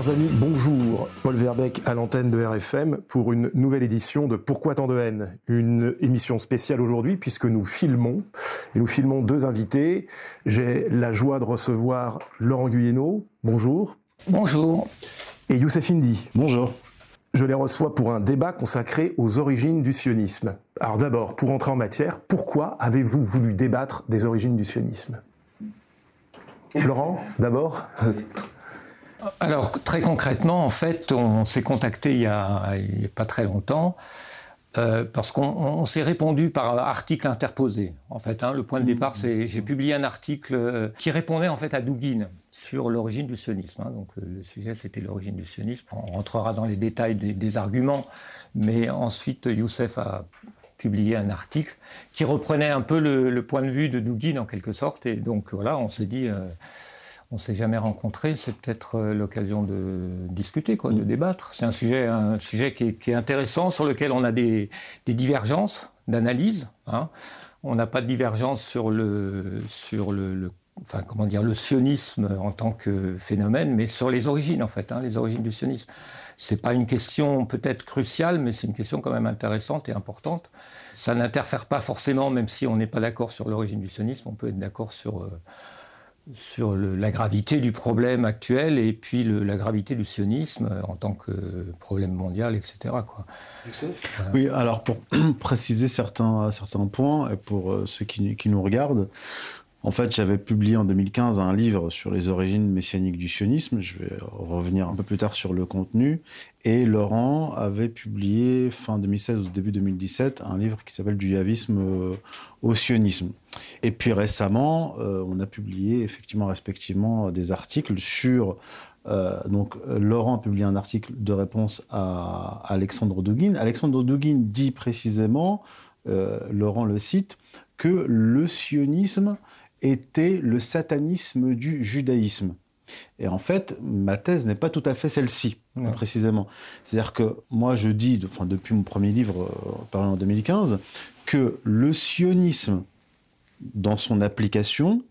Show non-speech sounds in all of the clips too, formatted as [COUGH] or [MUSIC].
Chers amis, bonjour. Paul Verbeck à l'antenne de RFM pour une nouvelle édition de Pourquoi tant de haine? Une émission spéciale aujourd'hui puisque nous filmons et nous filmons deux invités. J'ai la joie de recevoir Laurent Guyeno. Bonjour. Bonjour. Et Youssef Indy. Bonjour. Je les reçois pour un débat consacré aux origines du sionisme. Alors d'abord, pour entrer en matière, pourquoi avez-vous voulu débattre des origines du sionisme? Laurent, d'abord [LAUGHS] Alors, très concrètement, en fait, on s'est contacté il n'y a, a, pas très longtemps. Euh, parce qu'on s'est répondu par article interposé. En fait, hein, le point de départ, c'est j'ai publié un article euh, qui répondait en fait à Douguin sur l'origine du sionisme. Hein. Donc le, le sujet, c'était l'origine du sionisme. On rentrera dans les détails des, des, arguments, mais ensuite Youssef a publié un article qui reprenait un peu le, le point de vue de Douguin en quelque sorte. Et donc voilà, on s'est dit. Euh, on s'est jamais rencontrés, c'est peut-être l'occasion de discuter, quoi, de débattre. C'est un sujet, un sujet qui est, qui est, intéressant, sur lequel on a des, des divergences d'analyse. Hein. On n'a pas de divergence sur le, sur le, le, enfin comment dire, le sionisme en tant que phénomène, mais sur les origines en fait, hein, les origines du sionisme. C'est pas une question peut-être cruciale, mais c'est une question quand même intéressante et importante. Ça n'interfère pas forcément, même si on n'est pas d'accord sur l'origine du sionisme, on peut être d'accord sur euh, sur le, la gravité du problème actuel et puis le, la gravité du sionisme en tant que problème mondial, etc. Quoi. Voilà. Oui, alors pour [CLEARS THROAT] préciser certains, certains points et pour euh, ceux qui, qui nous regardent, en fait, j'avais publié en 2015 un livre sur les origines messianiques du sionisme. Je vais revenir un peu plus tard sur le contenu. Et Laurent avait publié fin 2016 ou début 2017 un livre qui s'appelle Du yavisme au sionisme. Et puis récemment, euh, on a publié effectivement respectivement des articles sur euh, donc, Laurent a publié un article de réponse à Alexandre Douguin. Alexandre Douguin dit précisément, euh, Laurent le cite, que le sionisme était le satanisme du judaïsme. Et en fait, ma thèse n'est pas tout à fait celle-ci, ouais. précisément. C'est-à-dire que moi, je dis, enfin, depuis mon premier livre, euh, paru en 2015, que le sionisme, dans son application,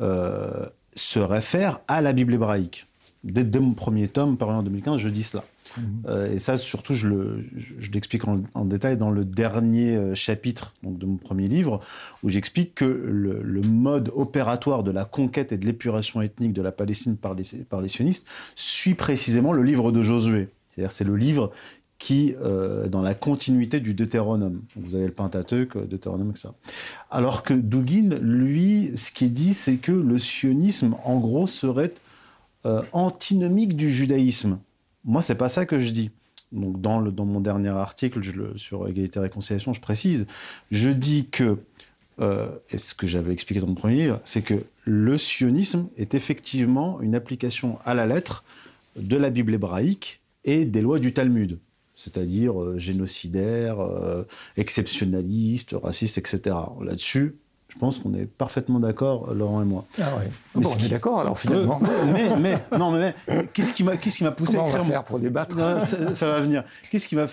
euh, se réfère à la Bible hébraïque. Dès, dès mon premier tome, paru en 2015, je dis cela. Mmh. Euh, et ça, surtout, je, le, je, je l'explique en, détail dans le dernier euh, chapitre de mon premier livre, où j'explique que le, mode opératoire de la conquête et de l'épuration ethnique de la Palestine par les, sionistes suit précisément le livre de Josué. C'est-à-dire, c'est le livre qui, euh, dans la continuité du Deutéronome. Vous avez le Pentateuque, Deutéronome, ça. Alors que Douguin, lui, ce qu'il dit, c'est que le sionisme, en gros, serait antinomique du judaïsme. Moi, c'est pas ça que je dis. Donc, dans, mon dernier article sur égalité et réconciliation, je précise, je dis que, euh, et ce que j'avais expliqué dans mon premier livre, c'est que le sionisme est effectivement une application à la lettre de la Bible hébraïque et des lois du Talmud, c'est-à-dire euh, génocidaire, euh, exceptionnaliste, raciste, etc. Là-dessus, je pense qu'on est parfaitement d'accord, Laurent et moi. Ah ouais. Bon, on est d'accord alors finalement. mais, mais, non, mais, mais qu'est-ce qui m'a, qu'est-ce qui m'a poussé Comment à écrire on va mon... pour débattre non, ça, ça, va venir. Qu'est-ce qui m'a,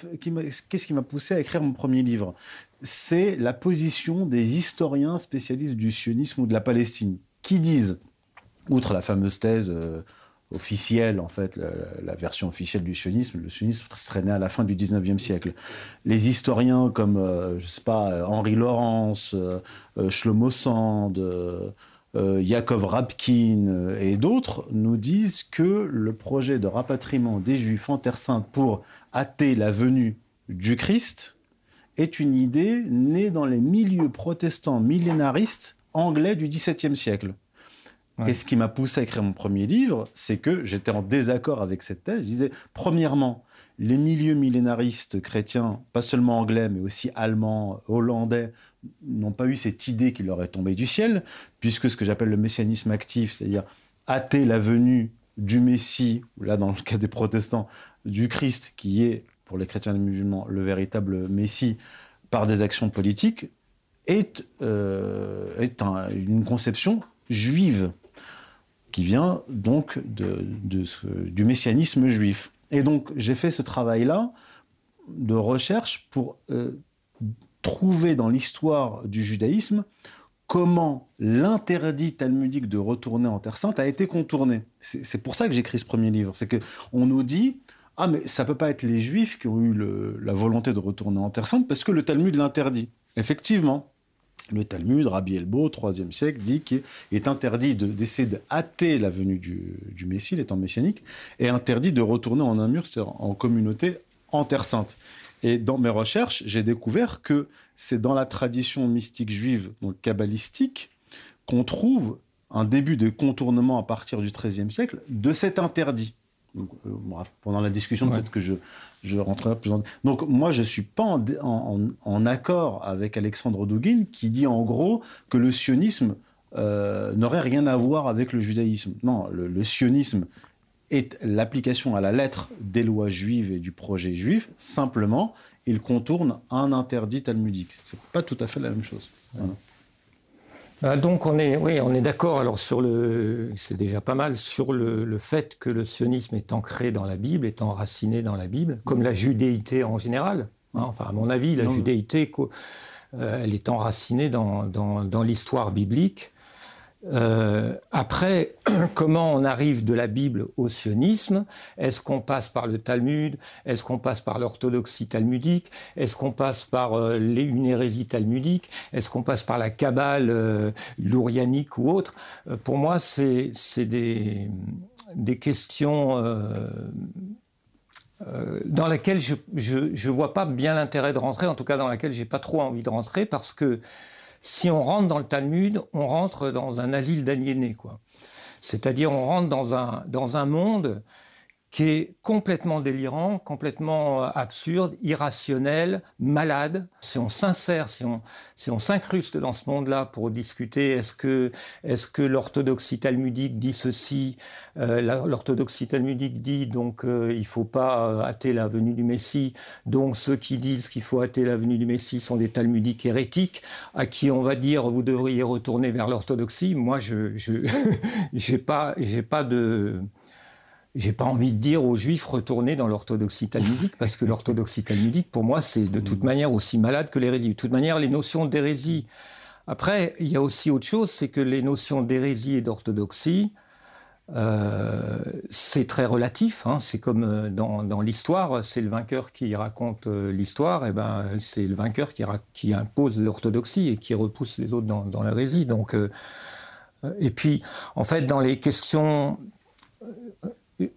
qu'est-ce qui m'a poussé à écrire mon premier livre? C'est la position des historiens spécialistes du sionisme ou de la Palestine, qui disent, outre la fameuse thèse. Euh, officielle, en fait, la, version officielle du sionisme. Le sionisme serait né à la fin du 19e siècle. Les historiens comme, euh, je sais pas, Henri Laurence, euh, Shlomo Sand, euh, Rapkin et d'autres nous disent que le projet de rapatriement des Juifs en Terre Sainte pour hâter la venue du Christ est une idée née dans les milieux protestants millénaristes anglais du XVIIe siècle. Et ce qui m'a poussé à écrire mon premier livre, c'est que j'étais en désaccord avec cette thèse. Je disais, premièrement, les milieux millénaristes chrétiens, pas seulement anglais, mais aussi allemands, hollandais, n'ont pas eu cette idée qui leur est tombée du ciel, puisque ce que j'appelle le messianisme actif, c'est-à-dire hâter la venue du Messie, là dans le cas des protestants, du Christ, qui est, pour les chrétiens et les musulmans, le véritable Messie, par des actions politiques, est, euh, est une conception juive, qui vient donc du messianisme juif. Et donc j'ai fait ce travail-là de recherche pour euh, trouver dans l'histoire du judaïsme comment l'interdit talmudique de retourner en Terre Sainte a été contourné. C'est pour ça que j'écris ce premier livre. C'est qu'on nous dit ah mais ça peut pas être les Juifs qui ont eu la volonté de retourner en Terre Sainte parce que le Talmud l'interdit. Effectivement, le Talmud, Rabbi Elbo, 3e siècle, dit qu'il est interdit d'essayer de, hâter la venue du, du Messie, l'étant messianique, et interdit de retourner en un mur, c'est-à-dire en communauté en Terre Sainte. Et dans mes recherches, j'ai découvert que c'est dans la tradition mystique juive, donc kabbalistique, qu'on trouve un début de contournement à partir du XIIIe siècle de cet interdit. Euh, pendant la discussion, peut-être que je, je rentrerai plus en... Donc moi, je suis pas en, accord avec Alexandre Douguin qui dit en gros que le sionisme euh, n'aurait rien à voir avec le judaïsme. Non, le sionisme est l'application à la lettre des lois juives et du projet juif. Simplement, il contourne un interdit talmudique. C'est pas tout à fait la même chose. Bah, donc on est, oui, on est d'accord. Alors sur le, c'est déjà pas mal sur le, fait que le sionisme est ancré dans la Bible, est enraciné dans la Bible, comme la judéité en général. Hein. enfin, à mon avis, la judéité, euh, elle est enracinée dans, dans, dans l'histoire biblique. Euh, après, [CLEARS THROAT] comment on arrive de la Bible au sionisme? Est-ce qu'on passe par le Talmud? Est-ce qu'on passe par l'orthodoxie talmudique? Est-ce qu'on passe par euh, une hérésie talmudique? Est-ce qu'on passe par la Kabbale euh, lourianique ou autre? Euh, Pour moi, c'est des, des, questions dans lesquelles je ne vois pas bien l'intérêt de rentrer, en tout cas dans lesquelles j'ai pas trop envie de rentrer, parce que si on rentre dans le Talmud, on rentre dans un asile d'aliénés. C'est-à-dire, on rentre dans un monde qui est complètement délirant, complètement euh, absurde, irrationnel, malade. Si on s'insère, si on, si on s'incruste dans ce monde-là pour discuter, est-ce que, est-ce que l'orthodoxie talmudique dit ceci euh, L'orthodoxie talmudique dit donc euh, il faut pas euh, hâter la venue du Messie. Donc ceux qui disent qu'il faut hâter la venue du Messie sont des talmudiques hérétiques à qui on va dire vous devriez retourner vers l'orthodoxie. Moi, je, je [LAUGHS] j'ai pas, j'ai pas de j'ai pas envie de dire aux juifs retournez dans l'orthodoxie talmudique parce que l'orthodoxie talmudique pour moi c'est de toute manière aussi malade que l'hérésie. De toute manière les notions d'hérésie. Après il y a aussi autre chose, c'est que les notions d'hérésie et d'orthodoxie euh, c'est très relatif. Hein. C'est comme euh, dans, dans l'histoire, c'est le vainqueur qui raconte euh, l'histoire, et ben c'est le vainqueur qui, qui impose l'orthodoxie et qui repousse les autres dans, l'hérésie. Donc et puis en fait dans les questions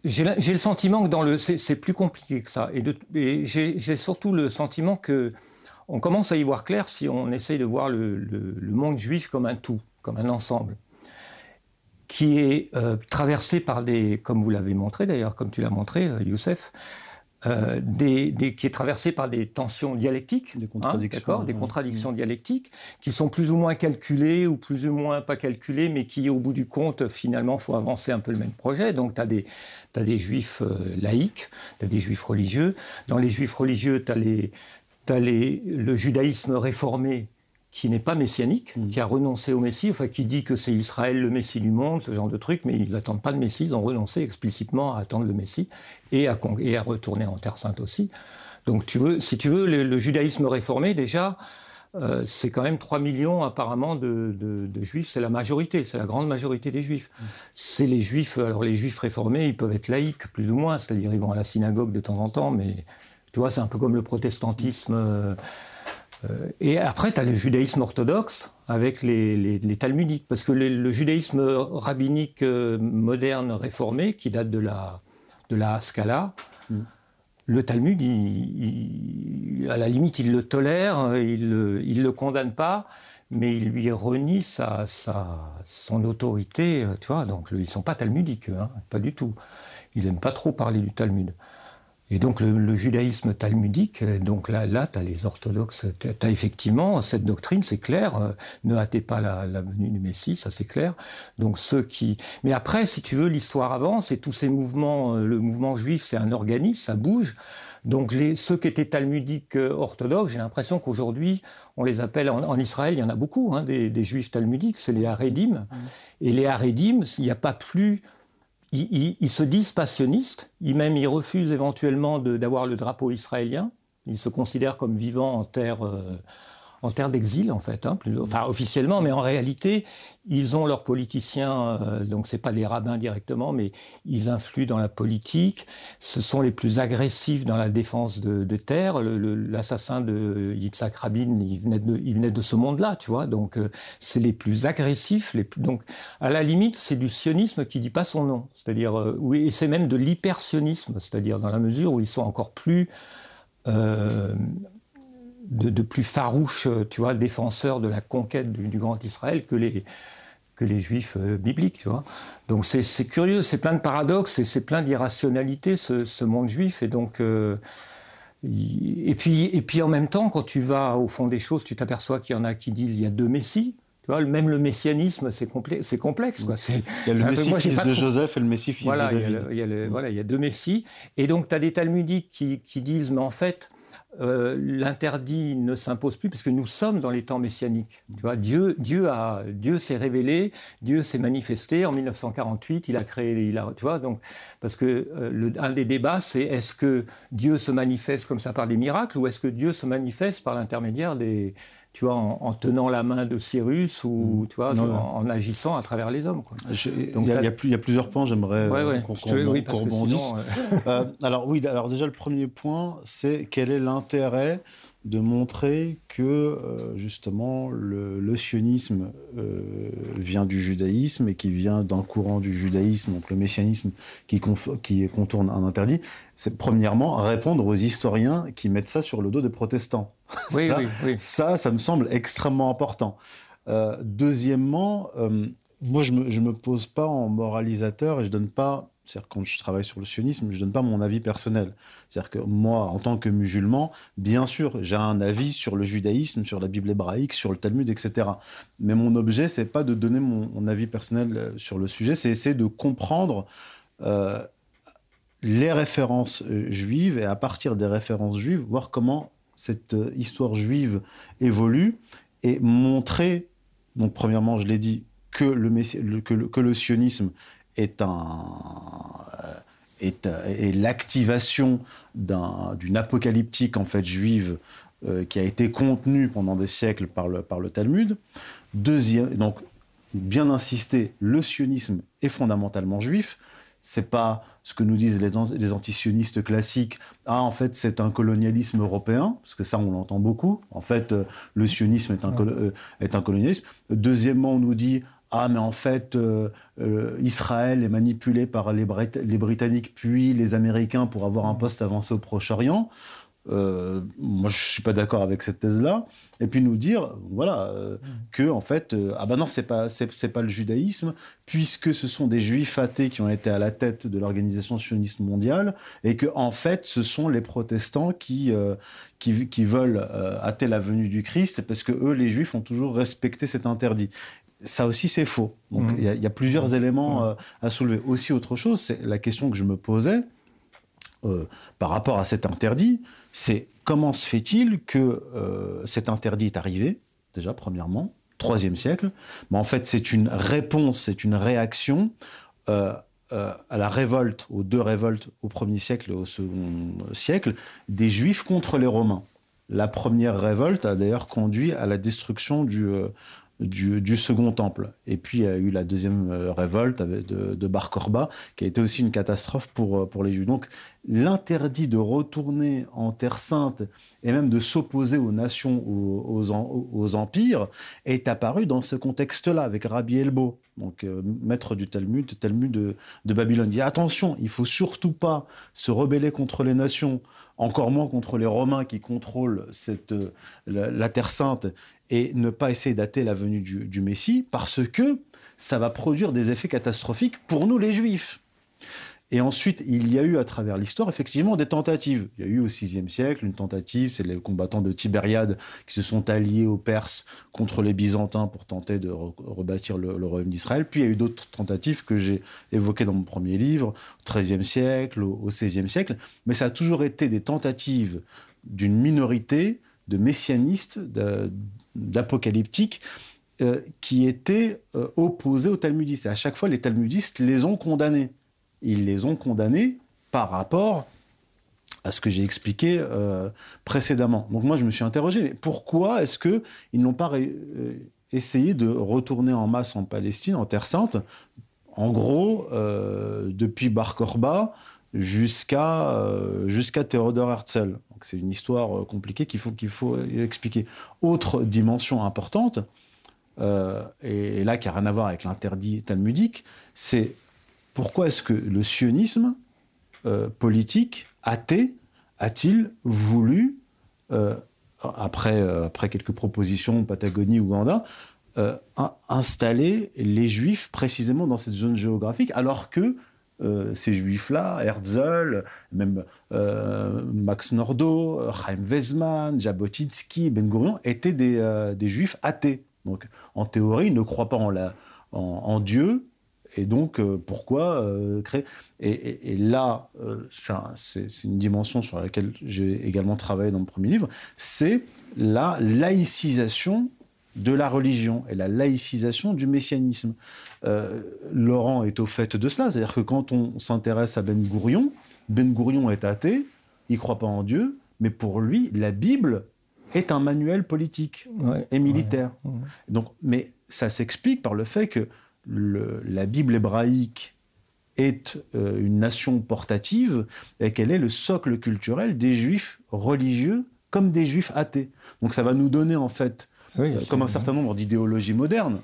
j'ai le sentiment que dans le c'est plus compliqué que ça. Et, j'ai surtout le sentiment que on commence à y voir clair si on essaye de voir le monde juif comme un tout, comme un ensemble qui est euh, traversé par des, comme vous l'avez montré d'ailleurs, comme tu l'as montré, euh, Youssef, euh, des, des, qui est traversé par des tensions dialectiques, des contradictions, hein, des contradictions dialectiques, qui sont plus ou moins calculées ou plus ou moins pas calculées, mais qui, au bout du compte, finalement, faut avancer un peu le même projet. Donc, tu as des, as des juifs euh, laïcs, tu as des juifs religieux. Dans les juifs religieux, tu as, les, as les, le judaïsme réformé qui n'est pas messianique, mmh. qui a renoncé au Messie, enfin qui dit que c'est Israël le Messie du monde, ce genre de truc, mais ils n'attendent pas le Messie, ils ont renoncé explicitement à attendre le Messie et à, et à retourner en Terre Sainte aussi. Donc tu veux, si tu veux, le, le judaïsme réformé déjà, euh, c'est quand même 3 millions apparemment de, de, de juifs, c'est la majorité, c'est la grande majorité des juifs. Mmh. C'est les juifs, alors les juifs réformés, ils peuvent être laïcs plus ou moins, c'est-à-dire ils vont à la synagogue de temps en temps, mais tu vois, c'est un peu comme le protestantisme. Euh, et après, tu as le judaïsme orthodoxe avec les, les, les talmudiques, parce que le, le judaïsme rabbinique euh, moderne réformé, qui date de la, de la Scala, mm. le Talmud, il, il, à la limite, il le tolère, il ne le condamne pas, mais il lui renie sa, sa, son autorité, tu vois, donc ils ne sont pas talmudiques, hein, pas du tout. Il n'aime pas trop parler du Talmud. Et donc le, judaïsme talmudique, donc là, là tu as les orthodoxes, tu as, effectivement cette doctrine, c'est clair, euh, ne hâtez pas la, venue du Messie, ça c'est clair. Donc ceux qui... Mais après, si tu veux, l'histoire avance et tous ces mouvements, euh, le mouvement juif, c'est un organisme, ça bouge. Donc les, ceux qui étaient talmudiques euh, orthodoxes, j'ai l'impression qu'aujourd'hui, on les appelle, en, Israël, il y en a beaucoup, hein, des, des, juifs talmudiques, c'est les Haredim. Mmh. Et les Haredim, il n'y a pas plus ils, se disent passionnistes, ils même ils refusent éventuellement d'avoir le drapeau israélien. Ils se considèrent comme vivant en terre, euh, en terre d'exil en fait, hein, enfin officiellement, mais en réalité, ils ont leurs politiciens, euh, donc c'est pas des rabbins directement, mais ils influent dans la politique. Ce sont les plus agressifs dans la défense de, terre. L'assassin de Yitzhak Rabin, il venait de, il venait de ce monde-là, tu vois. Donc euh, c'est les plus agressifs. Les donc à la limite, c'est du sionisme qui dit pas son nom, c'est-à-dire euh, oui, c'est même de l'hypersionisme, c'est-à-dire dans la mesure où ils sont encore plus euh, de, plus farouches, tu vois, défenseurs de la conquête du, Grand Israël que les, que les juifs euh, bibliques, tu vois. Donc c'est curieux, c'est plein de paradoxes et c'est plein d'irrationalité, ce, monde juif. Et donc, euh, et, puis, et puis en même temps, quand tu vas au fond des choses, tu t'aperçois qu'il y en a qui disent il y a deux messies. Tu vois, même le messianisme, c'est complexe. complexe quoi. Il y a le messie fils de Joseph et le messie fils voilà, de David. Il y, a voilà, il y a deux messies. Et donc, tu as des talmudiques qui, qui disent, mais en fait, euh, l'interdit ne s'impose plus parce que nous sommes dans les temps messianiques. Tu vois, Dieu, Dieu a, Dieu s'est révélé, Dieu s'est manifesté en 1948. Il a créé, il a, tu vois, donc parce que euh, le, un des débats, c'est est-ce que Dieu se manifeste comme ça par des miracles ou est-ce que Dieu se manifeste par l'intermédiaire des tu vois, en, tenant la main de Cyrus ou mm. tu vois, en, agissant à travers les hommes. Donc, il, y a, y, plusieurs points, j'aimerais qu'on rebondisse. Euh, alors oui, alors déjà le premier point, c'est quel est l'intérêt de montrer que euh, justement le, sionisme euh, vient du judaïsme et qui vient d'un courant du judaïsme, donc le messianisme qui, qui contourne un interdit, c'est premièrement répondre aux historiens qui mettent ça sur le dos des protestants. [LAUGHS] Oui, ça, oui, oui. ça, ça me semble extrêmement important. Euh, deuxièmement, moi je me, je me pose pas en moralisateur et je donne pas c'est-à-dire quand je travaille sur le sionisme, je ne donne pas mon avis personnel. C'est-à-dire que moi, en tant que musulman, bien sûr, j'ai un avis sur le judaïsme, sur la Bible hébraïque, sur le Talmud, etc. Mais mon objet, c'est pas de donner mon, avis personnel euh, sur le sujet, c'est essayer de comprendre euh, les références euh, juives et à partir des références juives, voir comment cette histoire juive évolue et montrer, donc premièrement, je l'ai dit, que le, sionisme est un euh, est, est l'activation d'une apocalyptique en fait juive euh, qui a été contenue pendant des siècles par le, par le Talmud. Deuxième, donc bien insister, le sionisme est fondamentalement juif. C'est pas ce que nous disent les, les antisionistes classiques. Ah, en fait, c'est un colonialisme européen, parce que ça, on l'entend beaucoup. En fait, euh, le sionisme est un, est un colonialisme. Deuxièmement, on nous dit ah mais en fait euh, euh, Israël est manipulé par les, Britanniques puis les Américains pour avoir un poste avancé au Proche-Orient. Euh, moi, je suis pas d'accord avec cette thèse-là. Et puis nous dire, voilà, que en fait, ah ben non, c'est pas c'est pas le judaïsme, puisque ce sont des juifs athées qui ont été à la tête de l'organisation sioniste mondiale, et que en fait, ce sont les protestants qui qui, qui veulent hâter la venue du Christ, parce que eux, les juifs, ont toujours respecté cet interdit ça aussi c'est faux. Donc mmh. il y, a plusieurs mmh. éléments mmh. Euh, à soulever. Aussi autre chose, c'est la question que je me posais euh, par rapport à cet interdit, c'est comment se fait-il que euh, cet interdit est arrivé déjà premièrement, troisième siècle, mais en fait c'est une réponse, c'est une réaction à la révolte, aux deux révoltes au premier siècle et au second siècle, des Juifs contre les Romains. La première révolte a d'ailleurs conduit à la destruction du, du, Second Temple. Et puis il y a eu la deuxième euh, révolte de, de Bar Korba, qui a été aussi une catastrophe pour, euh, pour les Juifs. Donc l'interdit de retourner en Terre Sainte et même de s'opposer aux nations, aux, aux, empires, est apparu dans ce contexte-là, avec Rabbi Elbo, donc euh, maître du Talmud, Talmud de, de Babylone. Il dit attention, il faut surtout pas se rebeller contre les nations, encore moins contre les Romains qui contrôlent cette, la Terre Sainte et ne pas essayer d'ater la venue du, Messie parce que ça va produire des effets catastrophiques pour nous les Juifs. Et ensuite, il y a eu à travers l'histoire effectivement des tentatives. Il y a eu au VIe siècle une tentative, c'est les combattants de Tibériade qui se sont alliés aux Perses contre les Byzantins pour tenter de rebâtir le, royaume d'Israël. Puis il y a eu d'autres tentatives que j'ai évoquées dans mon premier livre, au XIIIe siècle, au XVIe siècle. Mais ça a toujours été des tentatives d'une minorité de messianistes, d'apocalyptiques, euh, qui étaient euh, opposés aux talmudistes. Et à chaque fois, les talmudistes les ont condamnés ils les ont condamnés par rapport à ce que j'ai expliqué euh, précédemment. Donc moi, je me suis interrogé, mais pourquoi est-ce qu'ils n'ont pas essayé de retourner en masse en Palestine, en Terre Sainte, en gros, depuis Bar Korba jusqu'à jusqu'à Théodore Herzl. C'est une histoire compliquée qu'il faut, qu'il faut expliquer. Autre dimension importante, et, là qui n'a rien à voir avec l'interdit talmudique, c'est pourquoi est-ce que le sionisme euh, politique, athée, a-t-il voulu, euh, après, euh, après quelques propositions, Patagonie, Ouganda, installer les juifs précisément dans cette zone géographique, alors que ces juifs-là, Herzl, même Max Nordau, Chaim Weizmann, Jabotinsky, Ben Gurion, étaient des, des, juifs athées. Donc, en théorie, ils ne croient pas en, Dieu, et donc, euh, pourquoi euh, créer? Et, là, euh, c'est une dimension sur laquelle j'ai également travaillé dans mon premier livre, c'est la laïcisation de la religion et la laïcisation du messianisme. Laurent est au fait de cela, c'est-à-dire que quand on s'intéresse à Ben Gourion, Ben Gourion est athée, il ne croit pas en Dieu, mais pour lui, la Bible est un manuel politique et militaire. Donc, mais ça s'explique par le fait que la Bible hébraïque est euh, une nation portative et qu'elle est le socle culturel des juifs religieux comme des juifs athées. Donc ça va nous donner en fait, euh, comme un certain nombre d'idéologies modernes,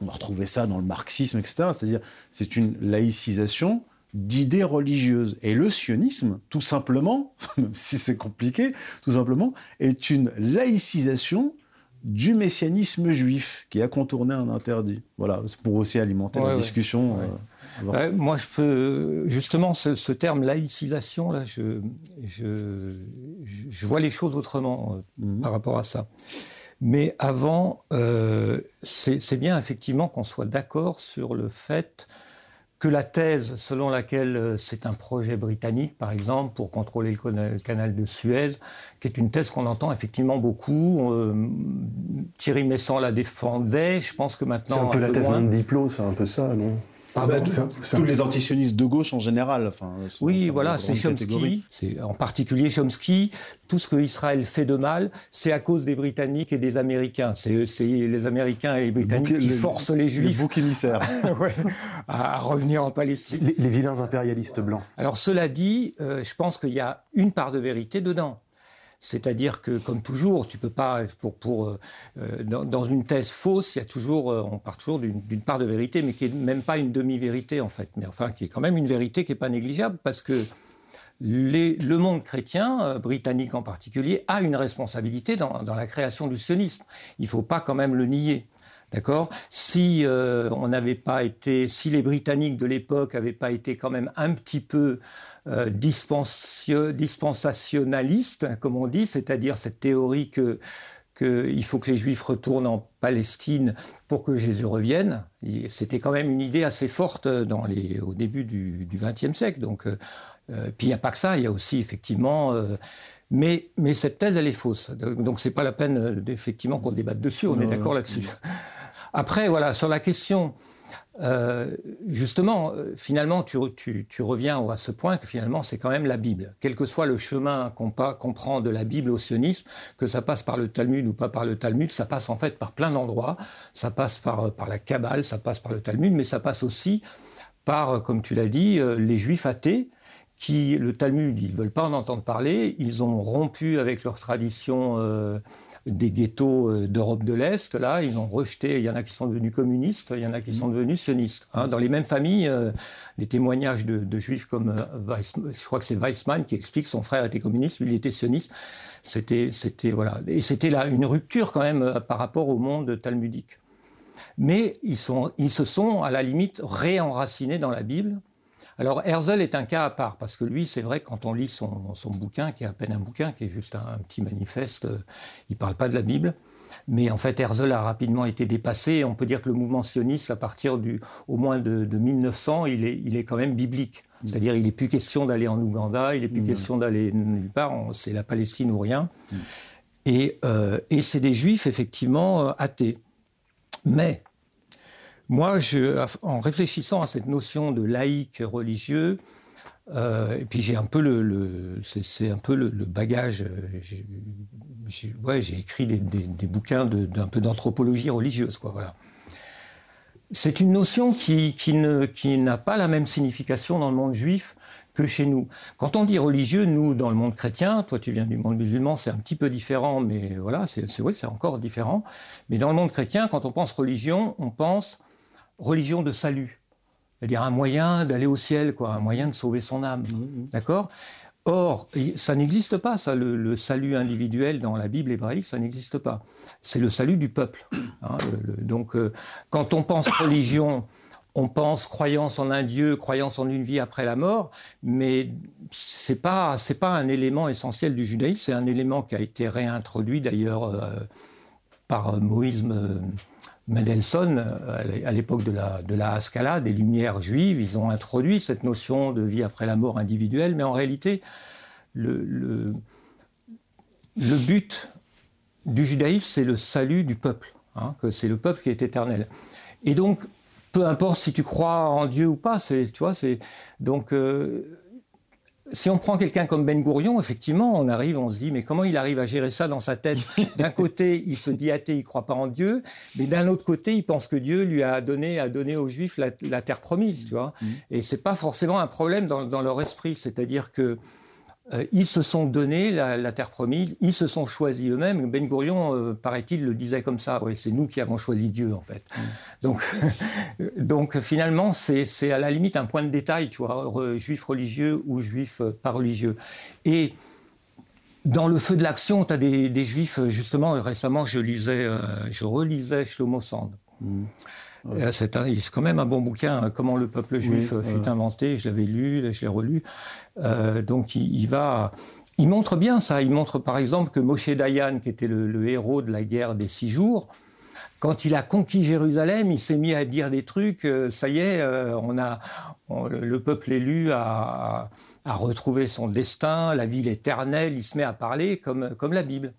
on va retrouver ça dans le marxisme, etc. C'est-à-dire c'est une laïcisation d'idées religieuses. Et le sionisme, tout simplement, [LAUGHS] même si c'est compliqué, tout simplement, est une laïcisation du messianisme juif qui a contourné un interdit. Voilà, pour aussi alimenter la discussion. Euh, moi, je peux justement ce, terme laïcisation là, je, je, vois les choses autrement euh, mhm. par rapport à ça. Mais avant, euh, c'est bien effectivement qu'on soit d'accord sur le fait que la thèse selon laquelle euh, c'est un projet britannique, par exemple, pour contrôler le canal de Suez, qui est une thèse qu'on entend effectivement beaucoup. Euh, Thierry Messant la défendait. Je pense que maintenant. C'est un peu la thèse d'un diplôme, c'est un peu ça, non? Ah bah, tous les antisionistes de gauche en général. Enfin, oui, voilà, c'est Chomsky, c'est en particulier Chomsky. Tout ce que Israël fait de mal, c'est à cause des Britanniques et des Américains. C'est les Américains et les Britanniques qui forcent les Juifs bouc émissaire. [LAUGHS] à revenir en Palestine. Les, vilains impérialistes blancs. Alors cela dit, euh, je pense qu'il y a une part de vérité dedans. C'est-à-dire que, comme toujours, tu peux pas, pour, pour euh, euh, dans, une thèse fausse, il y a toujours, euh, on part toujours d'une part de vérité, mais qui est même pas une demi-vérité en fait, mais enfin qui est quand même une vérité qui est pas négligeable parce que le monde chrétien, britannique en particulier, a une responsabilité dans, la création du sionisme. Il faut pas quand même le nier. D'accord? Si euh, on n'avait pas été, si les Britanniques de l'époque n'avaient pas été quand même un petit peu euh, dispensationalistes, comme on dit, c'est-à-dire cette théorie que qu'il faut que les Juifs retournent en Palestine pour que Jésus revienne. C'était quand même une idée assez forte dans les, au début du XXe siècle. Donc, euh, puis il n'y a pas que ça, il y a aussi effectivement mais, mais, cette thèse, elle est fausse. Donc, c'est pas la peine, effectivement, qu'on débatte dessus. On est d'accord là-dessus. Après, voilà, sur la question, euh, justement, euh, finalement, tu, reviens à ce point que finalement, c'est quand même la Bible. Quel que soit le chemin qu'on prend de la Bible au sionisme, que ça passe par le Talmud ou pas par le Talmud, ça passe en fait par plein d'endroits. Ça passe par, par la Kabbale, ça passe par le Talmud, mais ça passe aussi par, comme tu l'as dit, euh, les Juifs athées qui, le Talmud, ils veulent pas en entendre parler. Ils ont rompu avec leur tradition des ghettos euh, d'Europe de l'Est, là, ils ont rejeté, il y en a qui sont devenus communistes, il y en a qui sont devenus sionistes. Hein. Dans les mêmes familles, euh, les témoignages de, juifs comme, euh, je crois que c'est Weissmann qui explique son frère était communiste, lui il était sioniste. C'était, c'était, voilà. Et c'était là une rupture quand même par rapport au monde talmudique. Mais ils, se sont à la limite réenracinés dans la Bible Alors Herzl est un cas à part, parce que lui, c'est vrai, quand on lit son, son, bouquin, qui est à peine un bouquin, qui est juste un, petit manifeste, euh, il ne parle pas de la Bible. Mais en fait, Herzl a rapidement été dépassé. On peut dire que le mouvement sioniste, à partir du, au moins de, 1900, il est, il est quand même biblique. C'est-à-dire, il n'est plus question d'aller en Ouganda, il n'est plus mmh. question d'aller nulle part. C'est la Palestine ou rien. Mmh. Et, euh, et c'est des juifs, effectivement, euh, athées. Mais moi, en réfléchissant à cette notion de laïc religieux, euh, et puis j'ai un peu le, c'est un peu le, bagage. J'ai ouais, écrit des, bouquins d'un peu d'anthropologie religieuse, quoi. Voilà. C'est une notion qui, qui n'a qui pas la même signification dans le monde juif que chez nous. Quand on dit religieux, nous, dans le monde chrétien, toi tu viens du monde musulman, c'est un petit peu différent, mais voilà, c'est vrai, c'est encore différent. Mais dans le monde chrétien, quand on pense religion, on pense religion de salut. C'est-à-dire un moyen d'aller au ciel, quoi, un moyen de sauver son âme. Mmh, mmh. D'accord? Or, ça n'existe pas, ça, le, salut individuel dans la Bible hébraïque, ça n'existe pas. C'est le salut du peuple. Hein, donc, euh, quand on pense religion, on pense croyance en un Dieu, croyance en une vie après la mort, mais c'est pas c'est pas un élément essentiel du judaïsme. C'est un élément qui a été réintroduit d'ailleurs euh, par Moïse euh, Mendelssohn euh, à l'époque de la de la Haskalah, des Lumières juives. Ils ont introduit cette notion de vie après la mort individuelle, mais en réalité, le but du judaïsme, c'est le salut du peuple, hein, que c'est le peuple qui est éternel. Et donc, peu importe si tu crois en Dieu ou pas, c'est, tu vois, c'est donc euh, si on prend quelqu'un comme Ben Gourion, effectivement, on arrive, on se dit, mais comment il arrive à gérer ça dans sa tête? [LAUGHS] D'un côté, il se dit athée, il croit pas en Dieu, mais d'un autre côté, il pense que Dieu lui a donné, a donné aux Juifs la, terre promise, tu vois? Mmh. Et c'est pas forcément un problème dans, dans leur esprit, c'est-à-dire que ils se sont donné la, terre promise, ils se sont choisis eux-mêmes. Ben Gurion, euh, paraît-il, le disait comme ça. Oui, c'est nous qui avons choisi Dieu, en fait. Mm. Donc, [LAUGHS] donc finalement, c'est à la limite un point de détail, tu vois, juif religieux ou juif euh, pas religieux. Et dans le feu de l'action, tu as des, juifs, justement, récemment, je lisais, je relisais Shlomo Sand. Mm. Euh, c'est quand même un bon bouquin, hein, Comment le peuple juif fut inventé. Je l'avais lu, je l'ai relu. Euh, donc il, va. Il montre bien ça. Il montre par exemple que Moshe Dayan, qui était le, héros de la guerre des six jours, quand il a conquis Jérusalem, il s'est mis à dire des trucs. Euh, ça y est, on a le peuple élu a, a, retrouvé son destin, la ville éternelle. Il se met à parler comme comme la Bible.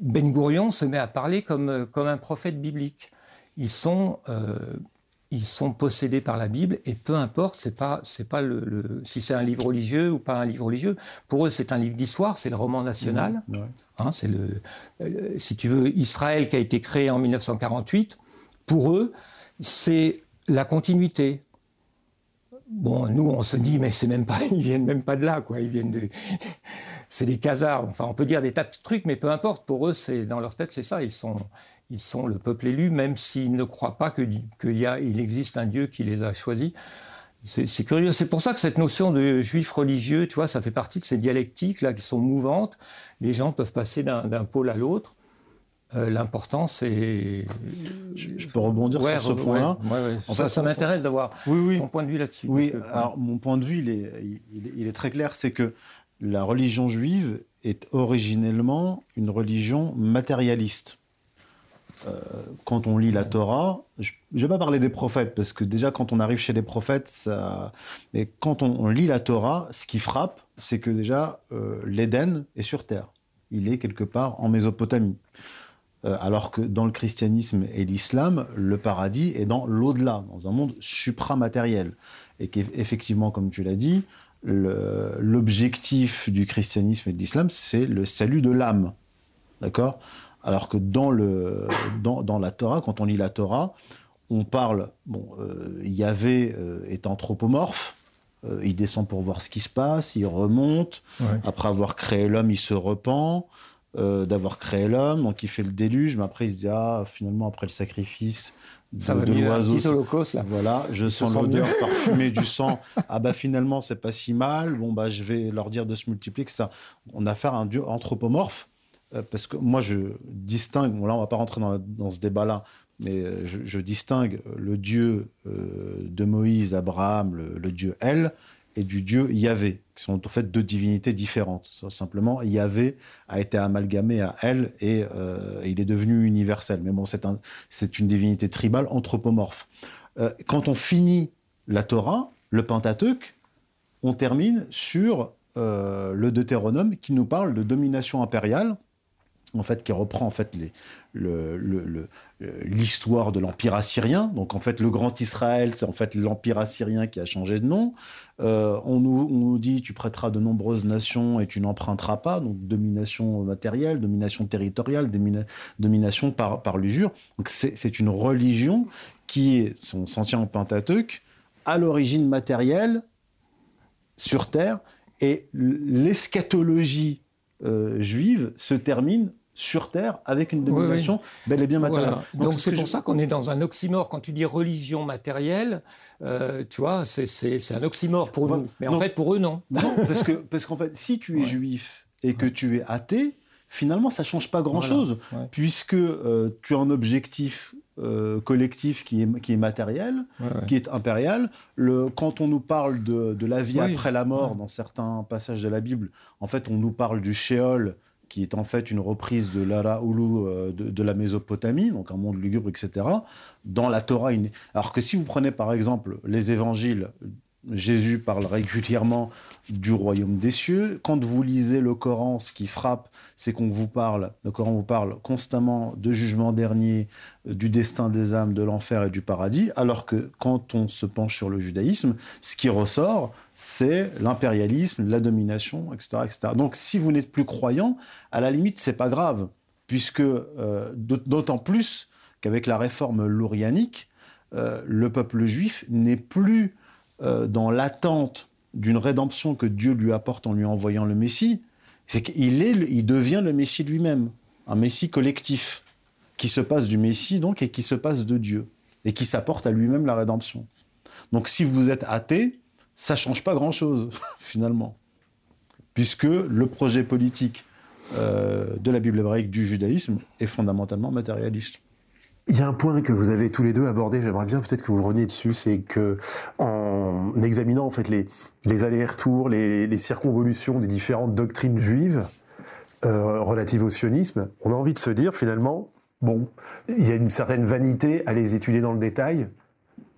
Ben Gurion se met à parler comme comme un prophète biblique ils sont, euh, ils sont possédés par la Bible et peu importe, c'est pas, c'est pas le, si c'est un livre religieux ou pas un livre religieux. Pour eux, c'est un livre d'histoire, c'est le roman national. Mmh, hein, c'est le, euh, si tu veux, Israël qui a été créé en 1948. Pour eux, c'est la continuité. Bon, nous, on se dit, mais c'est même pas, [LAUGHS] ils viennent même pas de là, quoi. Ils viennent de, [LAUGHS] c'est des casards. Enfin, on peut dire des tas de trucs, mais peu importe. Pour eux, c'est dans leur tête, c'est ça. Ils sont, ils sont le peuple élu, même s'ils ne croient pas qu'il il existe un Dieu qui les a choisis. C'est curieux. C'est pour ça que cette notion de juif religieux, tu vois, ça fait partie de ces dialectiques là qui sont mouvantes. Les gens peuvent passer d'un pôle à l'autre. Euh, L'important, c'est. Je, peux rebondir sur ce point-là. ça, ça m'intéresse d'avoir oui, ton point de vue là-dessus. Oui. Alors mon point de vue, il est, il est très clair. C'est que la religion juive est originellement une religion matérialiste. Euh, quand on lit la Torah, je ne vais pas parler des prophètes, parce que déjà quand on arrive chez les prophètes, ça... mais quand on, lit la Torah, ce qui frappe, c'est que déjà euh, l'Éden est sur Terre. Il est quelque part en Mésopotamie. Euh, alors que dans le christianisme et l'islam, le paradis est dans l'au-delà, dans un monde supramatériel. Et qu'effectivement, comme tu l'as dit, l'objectif du christianisme et de l'islam, c'est le salut de l'âme. D'accord? Alors que dans, le, dans, dans, la Torah, quand on lit la Torah, on parle, bon, euh, Yahvé euh, est anthropomorphe, euh, il descend pour voir ce qui se passe, il remonte, après avoir créé l'homme, il se repent d'avoir créé l'homme, donc il fait le déluge, mais après il se dit, ah, finalement, après le sacrifice de, l'oiseau, voilà, je sens l'odeur parfumée du [LAUGHS] sang, ah bah finalement, c'est pas si mal, bon bah je vais leur dire de se multiplier, etc. On a affaire à un dieu anthropomorphe, parce que moi je distingue, bon là on va pas rentrer dans, ce débat-là, mais euh, je, distingue le Dieu euh, de Moïse, Abraham, le, Dieu El, et du Dieu Yahvé, qui sont en fait deux divinités différentes. Simplement, Yahvé a été amalgamé à El et, euh, il est devenu universel. Mais bon, c'est un, une divinité tribale anthropomorphe. Euh, quand on finit la Torah, le Pentateuque, on termine sur euh, le Deutéronome qui nous parle de domination impériale, en fait, qui reprend en fait le, l'histoire de l'Empire assyrien. Donc en fait, le Grand Israël, c'est en fait l'Empire assyrien qui a changé de nom. Euh, on, nous, dit tu prêteras de nombreuses nations et tu n'emprunteras pas. Donc domination matérielle, domination territoriale, domination par, l'usure. Donc c'est une religion qui, si on s'en tient au Pentateuque, à l'origine matérielle sur Terre et l'eschatologie euh, juive se termine sur Terre avec une domination oui, oui. bel et bien matérielle. Voilà. Donc c'est pour je... ça qu'on est dans un oxymore. Quand tu dis religion matérielle, euh, tu vois, c'est un oxymore pour nous. Mais non. en fait, pour eux, non. Non, parce qu'en parce qu'en fait, si tu es ouais. juif et que tu es athée, finalement, ça change pas grand-chose, voilà. ouais. puisque euh, tu as un objectif euh, collectif qui est, qui est matériel, ouais, qui est impérial. Le, quand on nous parle de, de la vie oui. après la mort, dans certains passages de la Bible, en fait, on nous parle du Sheol, qui est en fait une reprise de l'Ara Ulu euh, de, de, la Mésopotamie, donc un monde lugubre, etc. Dans la Torah, alors que si vous prenez par exemple les évangiles, Jésus parle régulièrement du royaume des cieux. Quand vous lisez le Coran, ce qui frappe, c'est qu'on vous parle, le Coran vous parle constamment de jugement dernier, du destin des âmes, de l'enfer et du paradis, alors que quand on se penche sur le judaïsme, ce qui ressort, c'est l'impérialisme, la domination, etc., etc. Donc, si vous n'êtes plus croyant, à la limite, c'est pas grave, puisque euh, d'autant plus qu'avec la réforme lourianique, euh, le peuple juif n'est plus euh, dans l'attente d'une rédemption que Dieu lui apporte en lui envoyant le Messie, c'est qu'il est, il devient le Messie lui-même, un Messie collectif, qui se passe du Messie donc et qui se passe de Dieu, et qui s'apporte à lui-même la rédemption. Donc si vous êtes athée, ça change pas grand-chose, [LAUGHS] finalement. Puisque le projet politique euh, de la Bible hébraïque du judaïsme est fondamentalement matérialiste. Il y a un point que vous avez tous les deux abordé, j'aimerais bien peut-être que vous reveniez dessus, c'est que en examinant en fait les, allers-retours, les, les, circonvolutions des différentes doctrines juives euh, relatives au sionisme, on a envie de se dire finalement, bon, il y a une certaine vanité à les étudier dans le détail,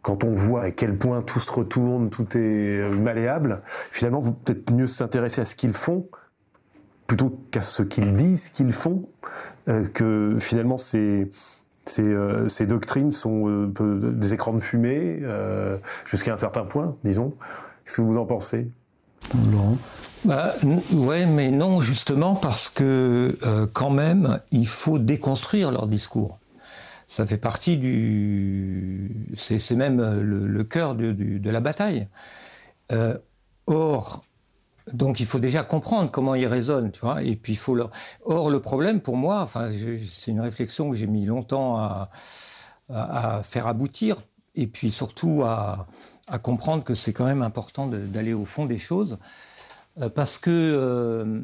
quand on voit à quel point tout se retourne, tout est malléable, finalement, vous peut-être mieux s'intéresser à ce qu'ils font plutôt qu'à ce qu'ils disent qu'ils font, euh, que finalement ces, ces, euh, ces doctrines sont euh, des écrans de fumée euh, jusqu'à un certain point, disons. Qu'est-ce que vous en pensez? Non. Bah, ouais, mais non, justement parce que euh, quand même, il faut déconstruire leur discours ça fait partie du. C'est même le, le cœur de, la bataille. Euh, or, donc il faut déjà comprendre comment ils raisonnent, tu vois, et puis il faut leur. Or, le problème pour moi, enfin, c'est une réflexion que j'ai mis longtemps à, faire aboutir, et puis surtout à, comprendre que c'est quand même important d'aller au fond des choses, euh, parce que. Euh,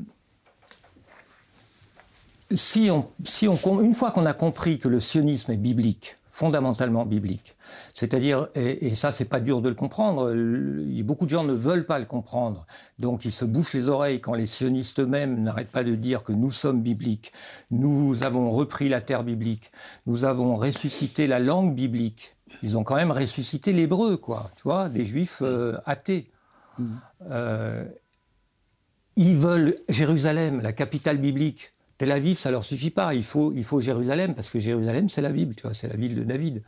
si on, si on, une fois qu'on a compris que le sionisme est biblique, fondamentalement biblique, c'est-à-dire, et, et, ça c'est pas dur de le comprendre, le, beaucoup de gens ne veulent pas le comprendre, donc ils se bouchent les oreilles quand les sionistes eux-mêmes n'arrêtent pas de dire que nous sommes bibliques, nous avons repris la terre biblique, nous avons ressuscité la langue biblique, ils ont quand même ressuscité l'hébreu, quoi, tu vois, des juifs euh, athées. Mmh. Euh, ils veulent Jérusalem, la capitale biblique. Tel Aviv, ça leur suffit pas. Il faut, il faut Jérusalem, parce que Jérusalem, c'est la Bible, tu vois, c'est la ville de David.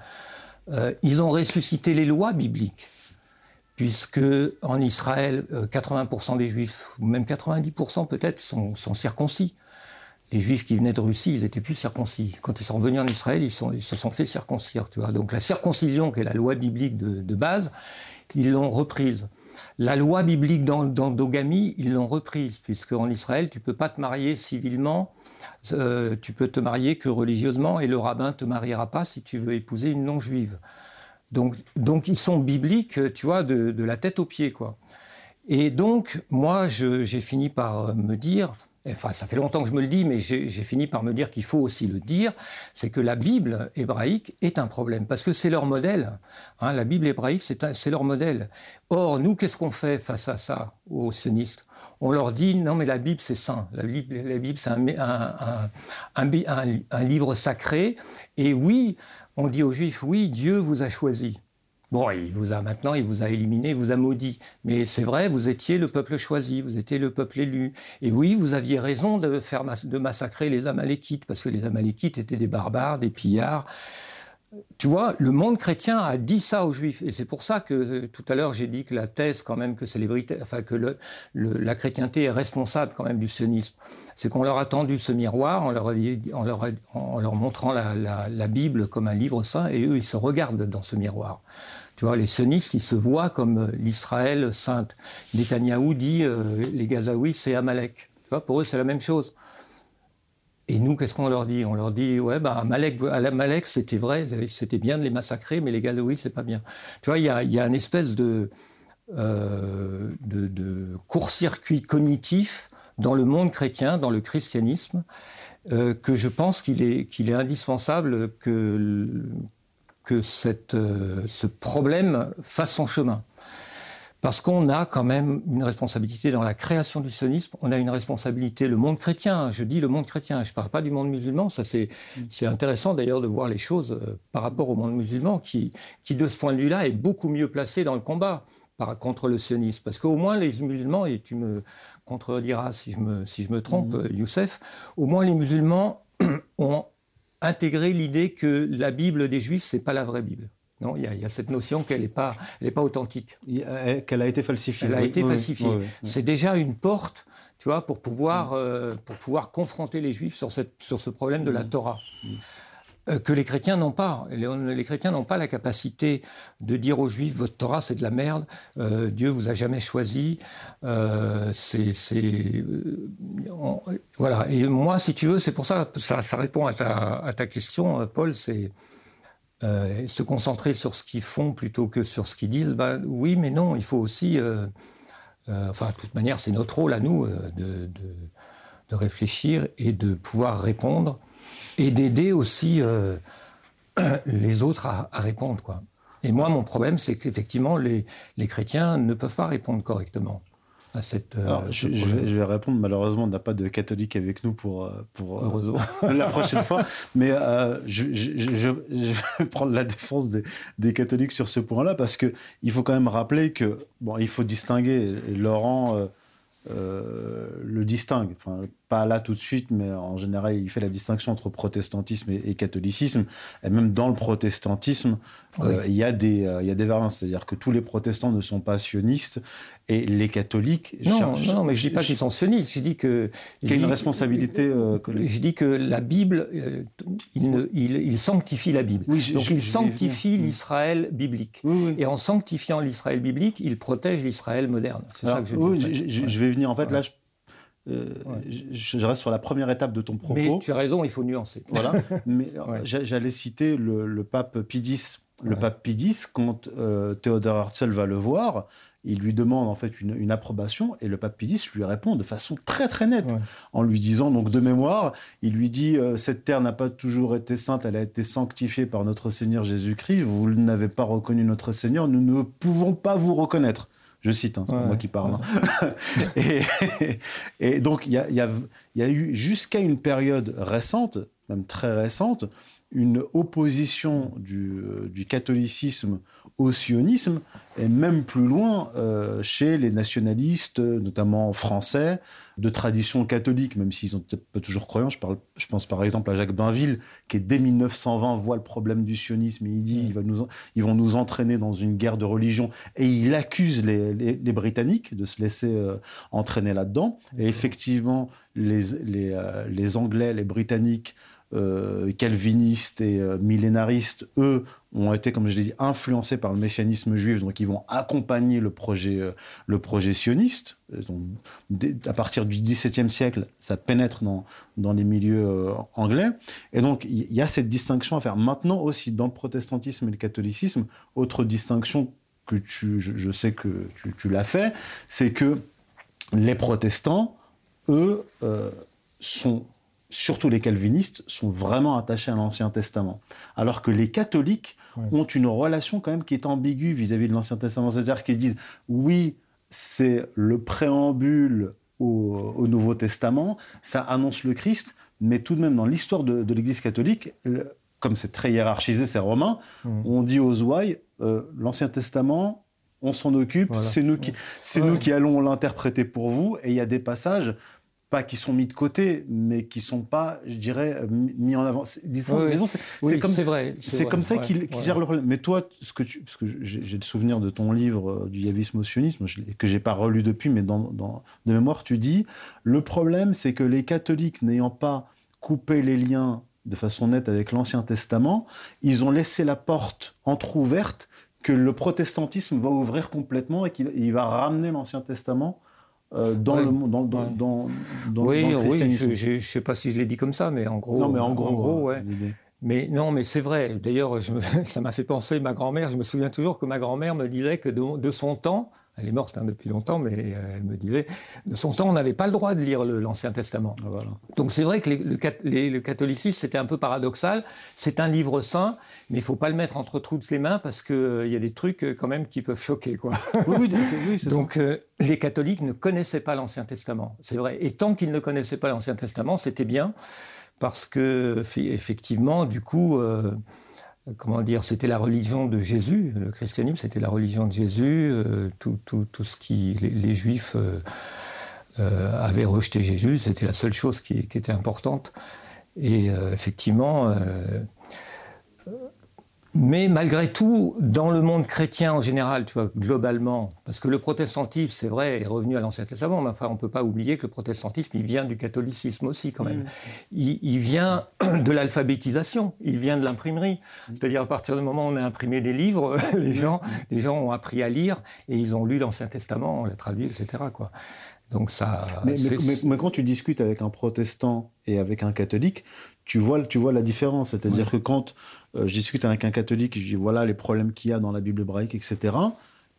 Euh, ils ont ressuscité les lois bibliques, puisque en Israël, 80% euh, des Juifs, ou même 90% peut-être, sont, circoncis. Les Juifs qui venaient de Russie, ils étaient plus circoncis. Quand ils sont revenus en Israël, ils, se sont fait circoncire, tu vois. Donc la circoncision, qui est la loi biblique de, base, ils l'ont reprise. La loi biblique d'endogamie, ils l'ont reprise, puisque en Israël, tu peux pas te marier civilement, euh, tu peux te marier que religieusement, et le rabbin te mariera pas si tu veux épouser une non-juive. Donc, donc ils sont bibliques, tu vois, de, de la tête aux pieds, quoi. Et donc, moi, j'ai fini par me dire, enfin ça fait longtemps que je me le dis, mais j'ai fini par me dire qu'il faut aussi le dire, c'est que la Bible hébraïque est un problème, parce que c'est leur modèle. Hein, la Bible hébraïque, c'est leur modèle. Or, nous, qu'est-ce qu'on fait face à ça, aux sionistes? On leur dit, non mais la Bible, c'est saint. La Bible, la Bible c'est un, un, un livre sacré. Et oui, on dit aux Juifs, oui, Dieu vous a choisi. Bon, il vous a maintenant, il vous a éliminé, il vous a maudit. Mais c'est vrai, vous étiez le peuple choisi, vous étiez le peuple élu. Et oui, vous aviez raison de faire de massacrer les Amalékites, parce que les Amalékites étaient des barbares, des pillards. Tu vois, le monde chrétien a dit ça aux Juifs, et c'est pour ça que euh, tout à l'heure j'ai dit que la thèse quand même que enfin la chrétienté est responsable quand même du sionisme, c'est qu'on leur a tendu ce miroir en leur, montrant la Bible comme un livre saint, et eux ils se regardent dans ce miroir. Tu vois, les sionistes, ils se voient comme euh, l'Israël sainte. Netanyahou dit euh, les Gazaouis, c'est Amalek. Tu vois, pour eux, c'est la même chose. Et nous, qu'est-ce qu'on leur dit? On leur dit, ouais, bah, Amalek, Amalek c'était vrai, c'était bien de les massacrer, mais les Gazaouis, c'est pas bien. Tu vois, il y a, une espèce de, euh, de, de court-circuit cognitif dans le monde chrétien, dans le christianisme, euh, que je pense qu'il est, qu'il est indispensable que que cette, euh, ce problème fasse son chemin. Parce qu'on a quand même une responsabilité dans la création du sionisme, on a une responsabilité, le monde chrétien, je dis le monde chrétien, je ne parle pas du monde musulman, ça c'est c'est intéressant d'ailleurs de voir les choses euh, par rapport au monde musulman qui, qui de ce point de vue-là est beaucoup mieux placé dans le combat contre le sionisme. Parce qu'au moins les musulmans, et tu me contrediras si je me, si je me trompe, mmh. Youssef, au moins les musulmans [CLEARS THROAT] ont intégrer l'idée que la Bible des Juifs, c'est pas la vraie Bible. Non, il y, a cette notion qu'elle n'est pas, elle pas authentique. Qu'elle a été falsifiée. Elle a été falsifiée. c'est déjà une porte, tu vois, pour pouvoir, euh, pour pouvoir confronter les Juifs sur, cette, sur ce problème de la Torah. Euh, que les chrétiens n'ont pas. Les, chrétiens n'ont pas la capacité de dire aux juifs votre Torah c'est de la merde, euh, Dieu vous a jamais choisi. Euh, c'est voilà. Et moi, si tu veux, c'est pour ça, ça, ça répond à ta, à ta question, Paul. C'est se concentrer sur ce qu'ils font plutôt que sur ce qu'ils disent. Bah, oui, mais non, il faut aussi. enfin, de toute manière, c'est notre rôle à nous de, réfléchir et de pouvoir répondre et d'aider aussi euh, [CLEARS THROAT] les autres à, répondre. Quoi. Et moi, mon problème, c'est qu'effectivement, les, les, chrétiens ne peuvent pas répondre correctement à cette. Euh, je, vais, répondre. Malheureusement, on n'a pas de catholique avec nous pour, euh, pour [LAUGHS] la prochaine fois. Mais je, je, vais [LAUGHS] prendre la défense des, des catholiques sur ce point-là parce que il faut quand même rappeler que bon, il faut distinguer. Laurent euh, le distingue. Enfin, pas là tout de suite, mais en général, il fait la distinction entre protestantisme et, catholicisme. Et même dans le protestantisme, euh, il, y a des, euh, y a des variantes. C'est-à-dire que tous les protestants ne sont pas sionistes et les catholiques. Non, non, mais je dis pas qu'ils sont sionistes. Je dis que. Qu'il y a une responsabilité. je dis que la Bible, il, il, sanctifie la Bible. Donc il sanctifie l'Israël biblique. et en sanctifiant l'Israël biblique, il protège l'Israël moderne. C'est ça que je dis. je vais venir. En fait, là, euh, je, reste sur la première étape de ton propos. Mais tu as raison, il faut nuancer. Voilà. [LAUGHS] Mais euh, j'allais citer le, pape Pie X. Le pape Pie X, quand euh, Théodore Herzl va le voir, il lui demande en fait une, approbation et le pape Pie X lui répond de façon très très nette en lui disant donc de mémoire, il lui dit cette terre n'a pas toujours été sainte, elle a été sanctifiée par notre Seigneur Jésus-Christ. Vous n'avez pas reconnu notre Seigneur, nous ne pouvons pas vous reconnaître. Je cite, hein, c'est pas moi qui parle. Hein. [LAUGHS] et, donc, il y a, y a, eu jusqu'à une période récente, même très récente, une opposition du, euh, du catholicisme au sionisme, et même plus loin euh, chez les nationalistes, notamment français, de tradition catholique, même s'ils sont pas toujours croyants. Je, pense par exemple à Jacques Bainville, qui dès 1920 voit le problème du sionisme et il dit ils vont nous entraîner dans une guerre de religion et il accuse les, Britanniques de se laisser euh, entraîner là-dedans. Et effectivement, les Anglais, les Britanniques euh, calvinistes et euh, millénaristes, eux, ont été, comme je l'ai dit, influencés par le messianisme juif, donc ils vont accompagner le projet, euh, le projet sioniste. Donc, à partir du XVIIe siècle, ça pénètre dans, les milieux anglais. Et donc, il y a cette distinction à faire. Maintenant aussi, dans le protestantisme et le catholicisme, autre distinction que tu, je, sais que tu, l'as fait, c'est que les protestants eux sont, surtout les calvinistes, sont vraiment attachés à l'Ancien Testament. Alors que les catholiques ont une relation quand même qui est ambiguë vis-à-vis de l'Ancien Testament. C'est-à-dire qu'ils disent, oui, c'est le préambule au, Nouveau Testament, ça annonce le Christ, mais tout de même dans l'histoire de, l'Église catholique, comme c'est très hiérarchisé, c'est romain, mmh. on dit aux ouailles, euh, l'Ancien Testament, on s'en occupe, c'est nous qui, c'est nous qui allons l'interpréter pour vous, et il y a des passages pas qui sont mis de côté, mais qui sont pas, je dirais, mis en avant. Disons, c'est comme c'est vrai, c'est comme ça qu'ils gèrent le problème. Mais toi, ce que tu, parce que j'ai le souvenir de ton livre euh, du yavisme au sionisme que j'ai pas relu depuis, mais dans, dans, de mémoire, tu dis le problème, c'est que les catholiques n'ayant pas coupé les liens de façon nette avec l'Ancien Testament, ils ont laissé la porte entr'ouverte que le protestantisme va ouvrir complètement et qu'il va ramener l'Ancien Testament euh, dans le dans, dans, dans, dans oui, oui, je ne sais pas si je l'ai dit comme ça, mais en gros. Non, mais en gros, en gros ouais. Mais non, mais c'est vrai. D'ailleurs, [LAUGHS] ça m'a fait penser ma grand-mère. Je me souviens toujours que ma grand-mère me disait que de, de son temps, elle est morte hein, depuis longtemps, mais euh, elle me disait, de son temps, on n'avait pas le droit de lire l'Ancien Testament. Ah, Donc c'est vrai que le, catholicisme, c'était un peu paradoxal. C'est un livre saint, mais il faut pas le mettre entre toutes les mains parce qu'il euh, y a des trucs euh, quand même qui peuvent choquer. Quoi. Oui, oui, Donc les catholiques ne connaissaient pas l'Ancien Testament, c'est vrai. Et tant qu'ils ne connaissaient pas l'Ancien Testament, c'était bien parce que effectivement, du coup comment dire, c'était la religion de Jésus. Le christianisme, c'était la religion de Jésus. Euh, tout, tout, tout, ce qui les, Juifs euh, euh, avaient rejeté Jésus, c'était la seule chose qui, qui était importante. Et effectivement, mais malgré tout, dans le monde chrétien en général, tu vois, globalement, parce que le protestantisme, c'est vrai, est revenu à l'Ancien Testament, mais enfin, on ne peut pas oublier que le protestantisme, il vient du catholicisme aussi, quand même. Il, vient [CLEARS THROAT] de l'alphabétisation, il vient de l'imprimerie. C'est-à-dire, à partir du moment où on a imprimé des livres, [LAUGHS] les gens, les gens ont appris à lire et ils ont lu l'Ancien Testament, on l'a traduit, etc., quoi. Donc ça. Mais, mais, quand tu discutes avec un protestant et avec un catholique, tu vois, tu vois la différence. C'est-à-dire que quand euh, je discute avec un catholique, je dis voilà les problèmes qu'il y a dans la Bible hébraïque, etc.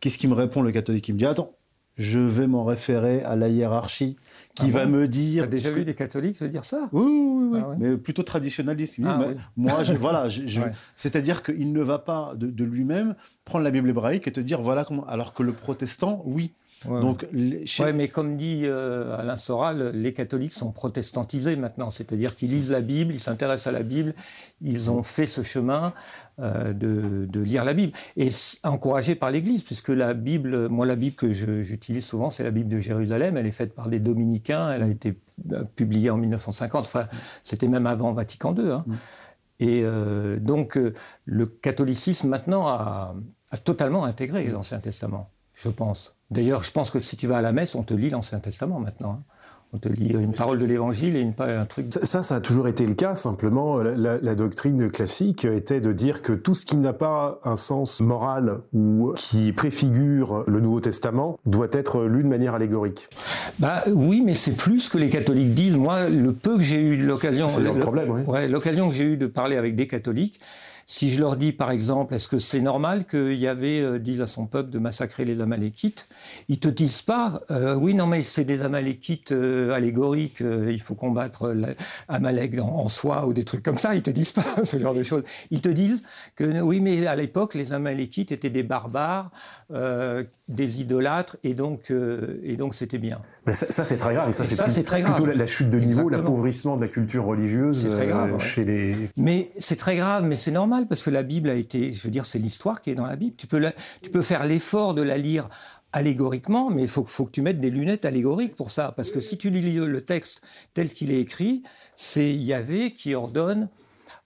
Qu'est-ce qu'il me répond le catholique? Il me dit attends, je vais m'en référer à la hiérarchie qui ah va me dire. Tu as déjà vu des catholiques se dire ça? Oui, oui, oui, ah mais plutôt traditionnaliste. Ah moi, je, voilà, [LAUGHS] c'est-à-dire qu'il ne va pas de, de lui-même prendre la Bible hébraïque et te dire voilà comment. Alors que le protestant, oui. Donc, mais comme dit euh, Alain Soral, les catholiques sont protestantisés maintenant, c'est-à-dire qu'ils lisent la Bible, ils s'intéressent à la Bible, ils ont fait ce chemin euh, de, lire la Bible et encouragés par l'Église, puisque la Bible, moi la Bible que j'utilise souvent, c'est la Bible de Jérusalem. Elle est faite par des dominicains, elle a été euh, publiée en 1950. Enfin, c'était même avant Vatican II. Hein. Mm. Et donc, le catholicisme maintenant a, a totalement intégré l'Ancien Testament, je pense. D'ailleurs, je pense que si tu vas à la messe, on te lit l'Ancien Testament maintenant. Hein. On te lit une parole de l'Évangile et une, un truc. Ça, ça a toujours été le cas. Simplement, la, doctrine classique était de dire que tout ce qui n'a pas un sens moral ou qui préfigure le Nouveau Testament doit être lu de manière allégorique. Bah oui, mais c'est plus que les catholiques disent. Moi, le peu que j'ai eu l'occasion, c'est le problème. Oui. Ouais, l'occasion que j'ai eu de parler avec des catholiques si je leur dis, par exemple, est-ce que c'est normal qu'il y avait, euh, dit à son peuple, de massacrer les Amalékites Ils te disent pas, euh, oui, non, mais c'est des Amalékites euh, allégoriques, il faut combattre Amalek en, soi ou des trucs comme ça. Ils te disent pas [LAUGHS] ce genre de choses. Ils te disent que, oui, mais à l'époque, les Amalékites étaient des barbares, des idolâtres, et donc, et donc c'était bien. Mais ça, c'est très grave. Et ça, c'est très plutôt La, chute de niveau, l'appauvrissement de la culture religieuse très grave, chez les. Mais c'est très grave, mais c'est normal parce que la Bible a été, je veux dire, c'est l'histoire qui est dans la Bible. Tu peux, tu peux faire l'effort de la lire allégoriquement, mais il faut, faut, que tu mettes des lunettes allégoriques pour ça. Parce que si tu lis le texte tel qu'il est écrit, c'est Yahvé qui ordonne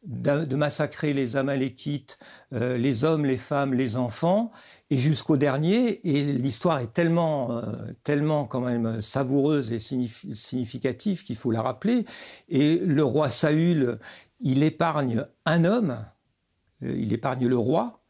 de massacrer les Amalékites, euh, les hommes, les femmes, les enfants, et jusqu'au dernier. Et l'histoire est tellement, euh, tellement quand même savoureuse et significative qu'il faut la rappeler. Et le roi Saül, il épargne un homme, il épargne le roi,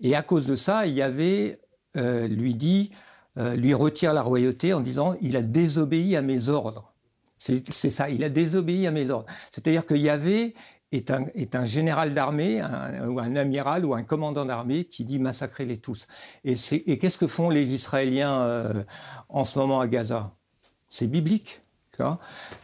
et à cause de ça, il y avait, euh, lui dit, euh, lui retire la royauté en disant, il a désobéi à mes ordres. C'est ça, il a désobéi à mes ordres. C'est-à-dire que Yahvé est un, est un général d'armée, ou un amiral, ou un commandant d'armée qui dit massacrez-les tous. Et, qu'est-ce que font les Israéliens en ce moment à Gaza? C'est biblique.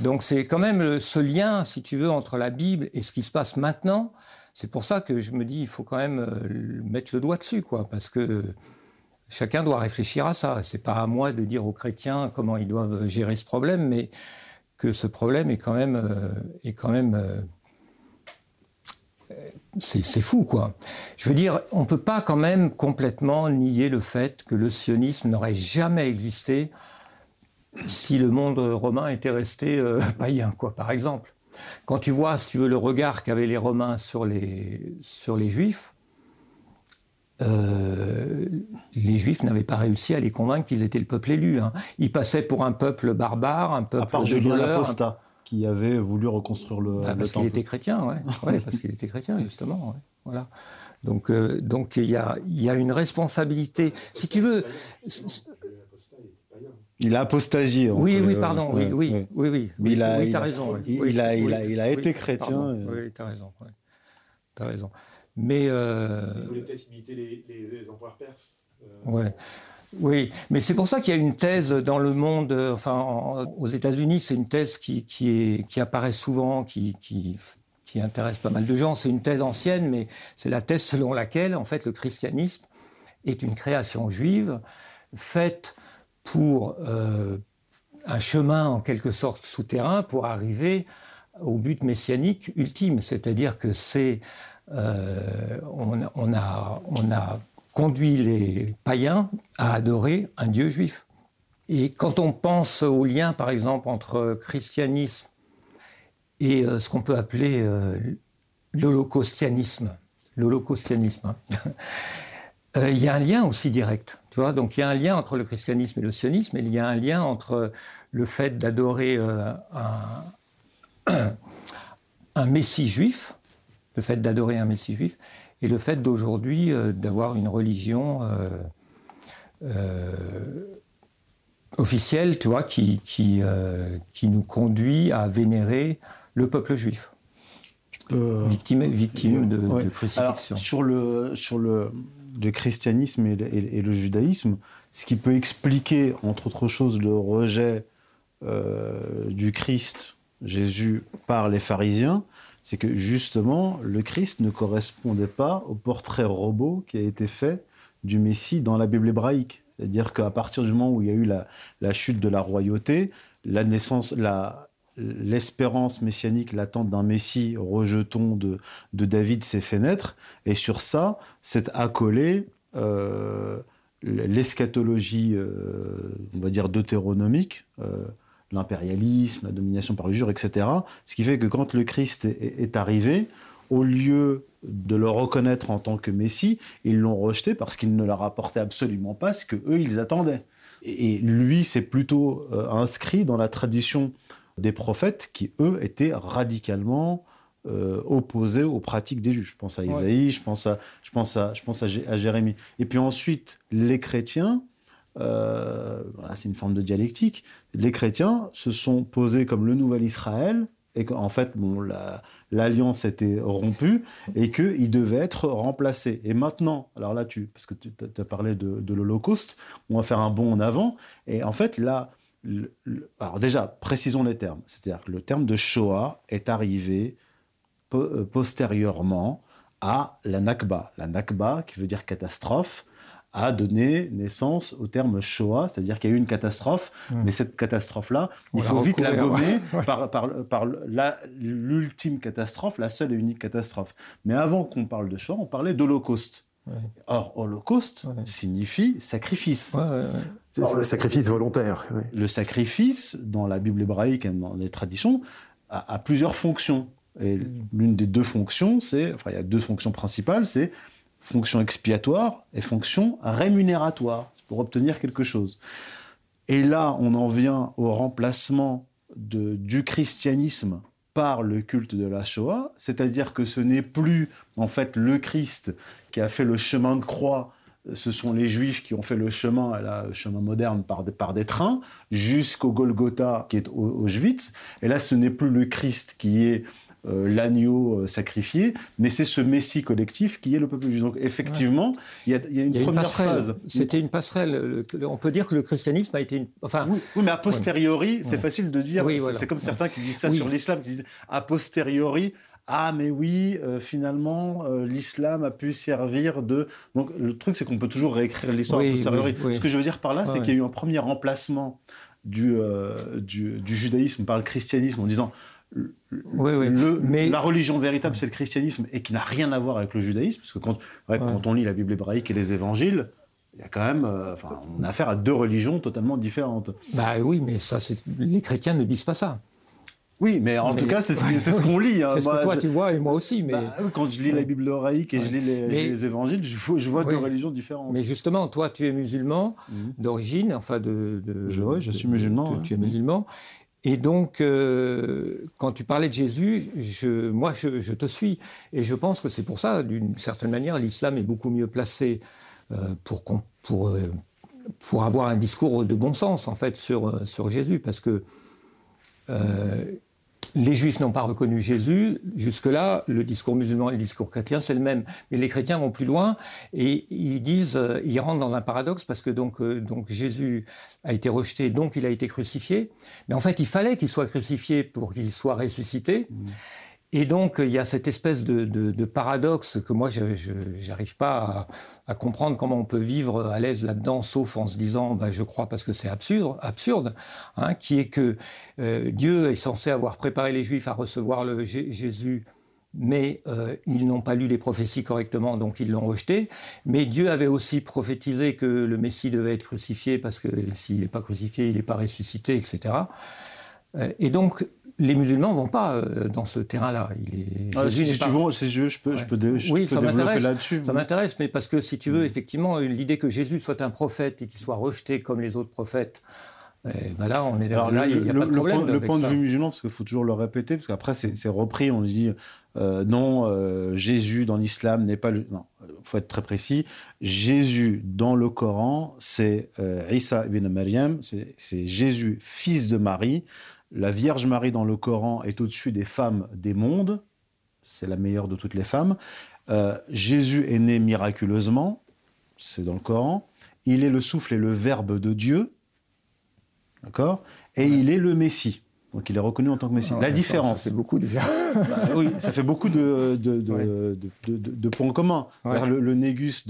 Donc c'est quand même ce lien, si tu veux, entre la Bible et ce qui se passe maintenant. C'est pour ça que je me dis, il faut quand même euh, mettre le doigt dessus, quoi, parce que chacun doit réfléchir à ça. C'est pas à moi de dire aux chrétiens comment ils doivent gérer ce problème, mais que ce problème est quand même, euh, quand même euh, c'est fou, quoi. Je veux dire, on ne peut pas quand même complètement nier le fait que le sionisme n'aurait jamais existé si le monde romain était resté [LAUGHS] païen, quoi, par exemple. Quand tu vois, si tu veux, le regard qu'avaient les Romains sur les, sur les Juifs, euh, les Juifs n'avaient pas réussi à les convaincre qu'ils étaient le peuple élu. hein. Ils passaient pour un peuple barbare, un À peuple part de voleurs, un qui avait voulu reconstruire le, ah, le parce qu'il était chrétien, ouais. [LAUGHS] Ouais, parce qu'il était chrétien, justement. ouais. Voilà. Donc, euh, donc il y a, il y a une responsabilité. Si tu veux. Il a apostasié. on Oui, oui, pardon. ouais, oui, oui, oui, oui. Mais il a- raison. il- a- il a- été chrétien, pardon. et- Oui, t'as raison. ouais. T'as raison. Mais. euh, Il voulait peut-être imiter les, les, les empereurs perses. Euh, Ouais. Oui, mais c'est pour ça qu'il y a une thèse dans le monde, euh, enfin en- aux États-Unis, c'est une thèse qui, qui, est, qui apparaît souvent, qui, qui, qui intéresse pas mal de gens. C'est une thèse ancienne, mais c'est la thèse selon laquelle, en fait, le christianisme est une création juive faite pour euh, un chemin en quelque sorte souterrain pour arriver au but messianique ultime. C'est-à-dire que c'est euh, on, a- on a, on a conduit les païens à adorer un Dieu juif. Et quand on pense au lien, par exemple, entre christianisme et euh, ce qu'on peut appeler l'holocaustianisme, l'holocaustianisme, hein, [LAUGHS] il y a un lien aussi direct. Tu vois Donc il y a un lien entre le christianisme et le sionisme, et il y a un lien entre le fait d'adorer euh, un, [COUGHS] un messie juif, le fait d'adorer un messie juif, et le fait d'aujourd'hui euh, d'avoir une religion euh, officielle, tu vois, qui, qui, qui nous conduit à vénérer le peuple juif, Euh, victime, victime de, ouais. de crucifixion. Alors, sur le, sur le, le christianisme et le, judaïsme, ce qui peut expliquer, entre autres choses, le rejet euh, du Christ, Jésus, par les pharisiens, c'est que justement, le Christ ne correspondait pas au portrait robot qui a été fait du Messie dans la Bible hébraïque. C'est-à-dire qu'à partir du moment où il y a eu la, la chute de la royauté, la naissance, la, l'espérance messianique latente d'un Messie rejeton de, David s'est fait naître, et sur ça, s'est accolé euh, l'eschatologie, euh, on va dire, deutéronomique, euh, l'impérialisme, la domination par l'usure, etc. Ce qui fait que quand le Christ est, arrivé, au lieu de le reconnaître en tant que Messie, ils l'ont rejeté parce qu'il ne leur apportait absolument pas ce que eux ils attendaient. Et, et lui, c'est plutôt euh, inscrit dans la tradition des prophètes qui, eux, étaient radicalement euh, opposés aux pratiques des juges. Je pense à Isaïe, je pense à, je pense à, je pense à, Jé- à Jérémie. Et puis ensuite, les chrétiens, euh, voilà, c'est une forme de dialectique, les chrétiens se sont posés comme le nouvel Israël, et qu'en fait, bon, la- l'alliance était rompue, et qu'ils devaient être remplacés. Et maintenant, alors là, tu, parce que tu as parlé de, de l'Holocauste, on va faire un bond en avant, et en fait, là, le- le- alors déjà, précisons les termes. C'est-à-dire que le terme de Shoah est arrivé po- euh, postérieurement à la Nakba. La Nakba, qui veut dire catastrophe, a donné naissance au terme Shoah, c'est-à-dire qu'il y a eu une catastrophe, mais cette catastrophe-là, il faut vite la gommer ouais. par, par, par la- l'ultime catastrophe, la seule et unique catastrophe. Mais avant qu'on parle de Shoah, on parlait d'Holocauste. Or, Holocauste Ouais. signifie sacrifice. Ouais, ouais, ouais. C'est le sacrifice volontaire. ouais. Le sacrifice, dans la Bible hébraïque et dans les traditions, a, a plusieurs fonctions. Et l'une des deux fonctions, c'est, enfin, il y a deux fonctions principales, c'est fonction expiatoire et fonction rémunératoire, c'est pour obtenir quelque chose. Et là, on en vient au remplacement de, du christianisme par le culte de la Shoah, c'est-à-dire que ce n'est plus en fait le Christ qui a fait le chemin de croix, ce sont les Juifs qui ont fait le chemin, le chemin moderne par des, par des trains, jusqu'au Golgotha qui est au- Auschwitz. Et là, ce n'est plus le Christ qui est euh, l'agneau euh, sacrifié, mais c'est ce Messie collectif qui est le peuple juif. Donc effectivement, il y, a, il y a une Il y a une première phase. C'était une passerelle. Le- le- On peut dire que le christianisme a été une. Enfin, Oui, oui, mais a posteriori, c'est Ouais. facile de dire. Oui, c'est- voilà. C'est comme certains qui disent ça sur l'islam, qui disent a posteriori. Ah mais oui, euh, finalement, euh, l'islam a pu servir de. Donc le truc, c'est qu'on peut toujours réécrire l'histoire a posteriori. Ce que je veux dire par là, c'est qu'il y a eu un premier remplacement du, euh, du, du judaïsme par le christianisme en disant Oui, oui. le- Mais- la religion véritable, c'est le christianisme et qui n'a rien à voir avec le judaïsme, parce que quand, ouais, quand on lit la Bible hébraïque et les évangiles, il y a quand même, euh, enfin, on a affaire à deux religions totalement différentes. bah oui, mais ça, les chrétiens ne disent pas ça. Oui, mais en Mais- tout cas, c'est ce, [LAUGHS] qu'on lit. hein. C'est ce que toi je- tu vois et moi aussi, mais. bah, quand je lis la Bible hébraïque et je lis les, je Mais- lis les évangiles, je, vois- je vois deux Oui. religions différentes. Mais justement, toi, tu es musulman d'origine, enfin de. de- Mhm. Je- ouais, je suis musulman, tu es musulman. Et donc, euh, quand tu parlais de Jésus, moi, je, te suis. Et je pense que c'est pour ça, d'une certaine manière, l'islam est beaucoup mieux placé euh, pour, euh, pour avoir un discours de bon sens, en fait, sur, euh, Jésus. Parce que les Juifs n'ont pas reconnu Jésus. Jusque-là, le discours musulman et le discours chrétien, c'est le même. Mais les chrétiens vont plus loin et ils disent, euh, ils rentrent dans un paradoxe parce que donc, euh, donc Jésus a été rejeté, donc il a été crucifié. Mais en fait, il fallait qu'il soit crucifié pour qu'il soit ressuscité. Et donc, il y a cette espèce de, paradoxe que moi, je n'arrive pas à, comprendre comment on peut vivre à l'aise là-dedans, sauf en se disant, bah, je crois parce que c'est absurde, absurde hein, qui est que euh, Dieu est censé avoir préparé les Juifs à recevoir Jésus, mais euh, ils n'ont pas lu les prophéties correctement, donc ils l'ont rejeté. Mais Dieu avait aussi prophétisé que le Messie devait être crucifié, parce que s'il n'est pas crucifié, il n'est pas ressuscité, etc. Euh, Et donc, les musulmans ne vont pas euh, dans ce terrain-là. Ah, si, n'est si pas- tu veux, si je peux, je peux, dé- je oui, peux ça développer m'intéresse. là-dessus. Ça m'intéresse, mais parce que si tu veux, effectivement, l'idée que Jésus soit un prophète et qu'il soit rejeté comme les autres prophètes, eh ben là, on est Alors, là, le, il n'y a le- pas de le problème. point, le point de vue musulman, parce qu'il faut toujours le répéter, parce qu'après c'est repris, on dit euh, non, euh, Jésus dans l'islam n'est pas le. Non, il faut être très précis. Jésus dans le Coran, c'est euh, Isa ibn Maryam, c'est Jésus, fils de Marie. La Vierge Marie dans le Coran est au-dessus des femmes des mondes, c'est la meilleure de toutes les femmes. Euh, Jésus est né miraculeusement, c'est dans le Coran. Il est le souffle et le verbe de Dieu, D'accord? Et il est le Messie. Donc il est reconnu en tant que Messie. Ah, la différence. ça, C'est beaucoup déjà. [LAUGHS] Bah oui, ça fait beaucoup de, de, de, Ouais. points communs. Ouais. Vers Le, le Négus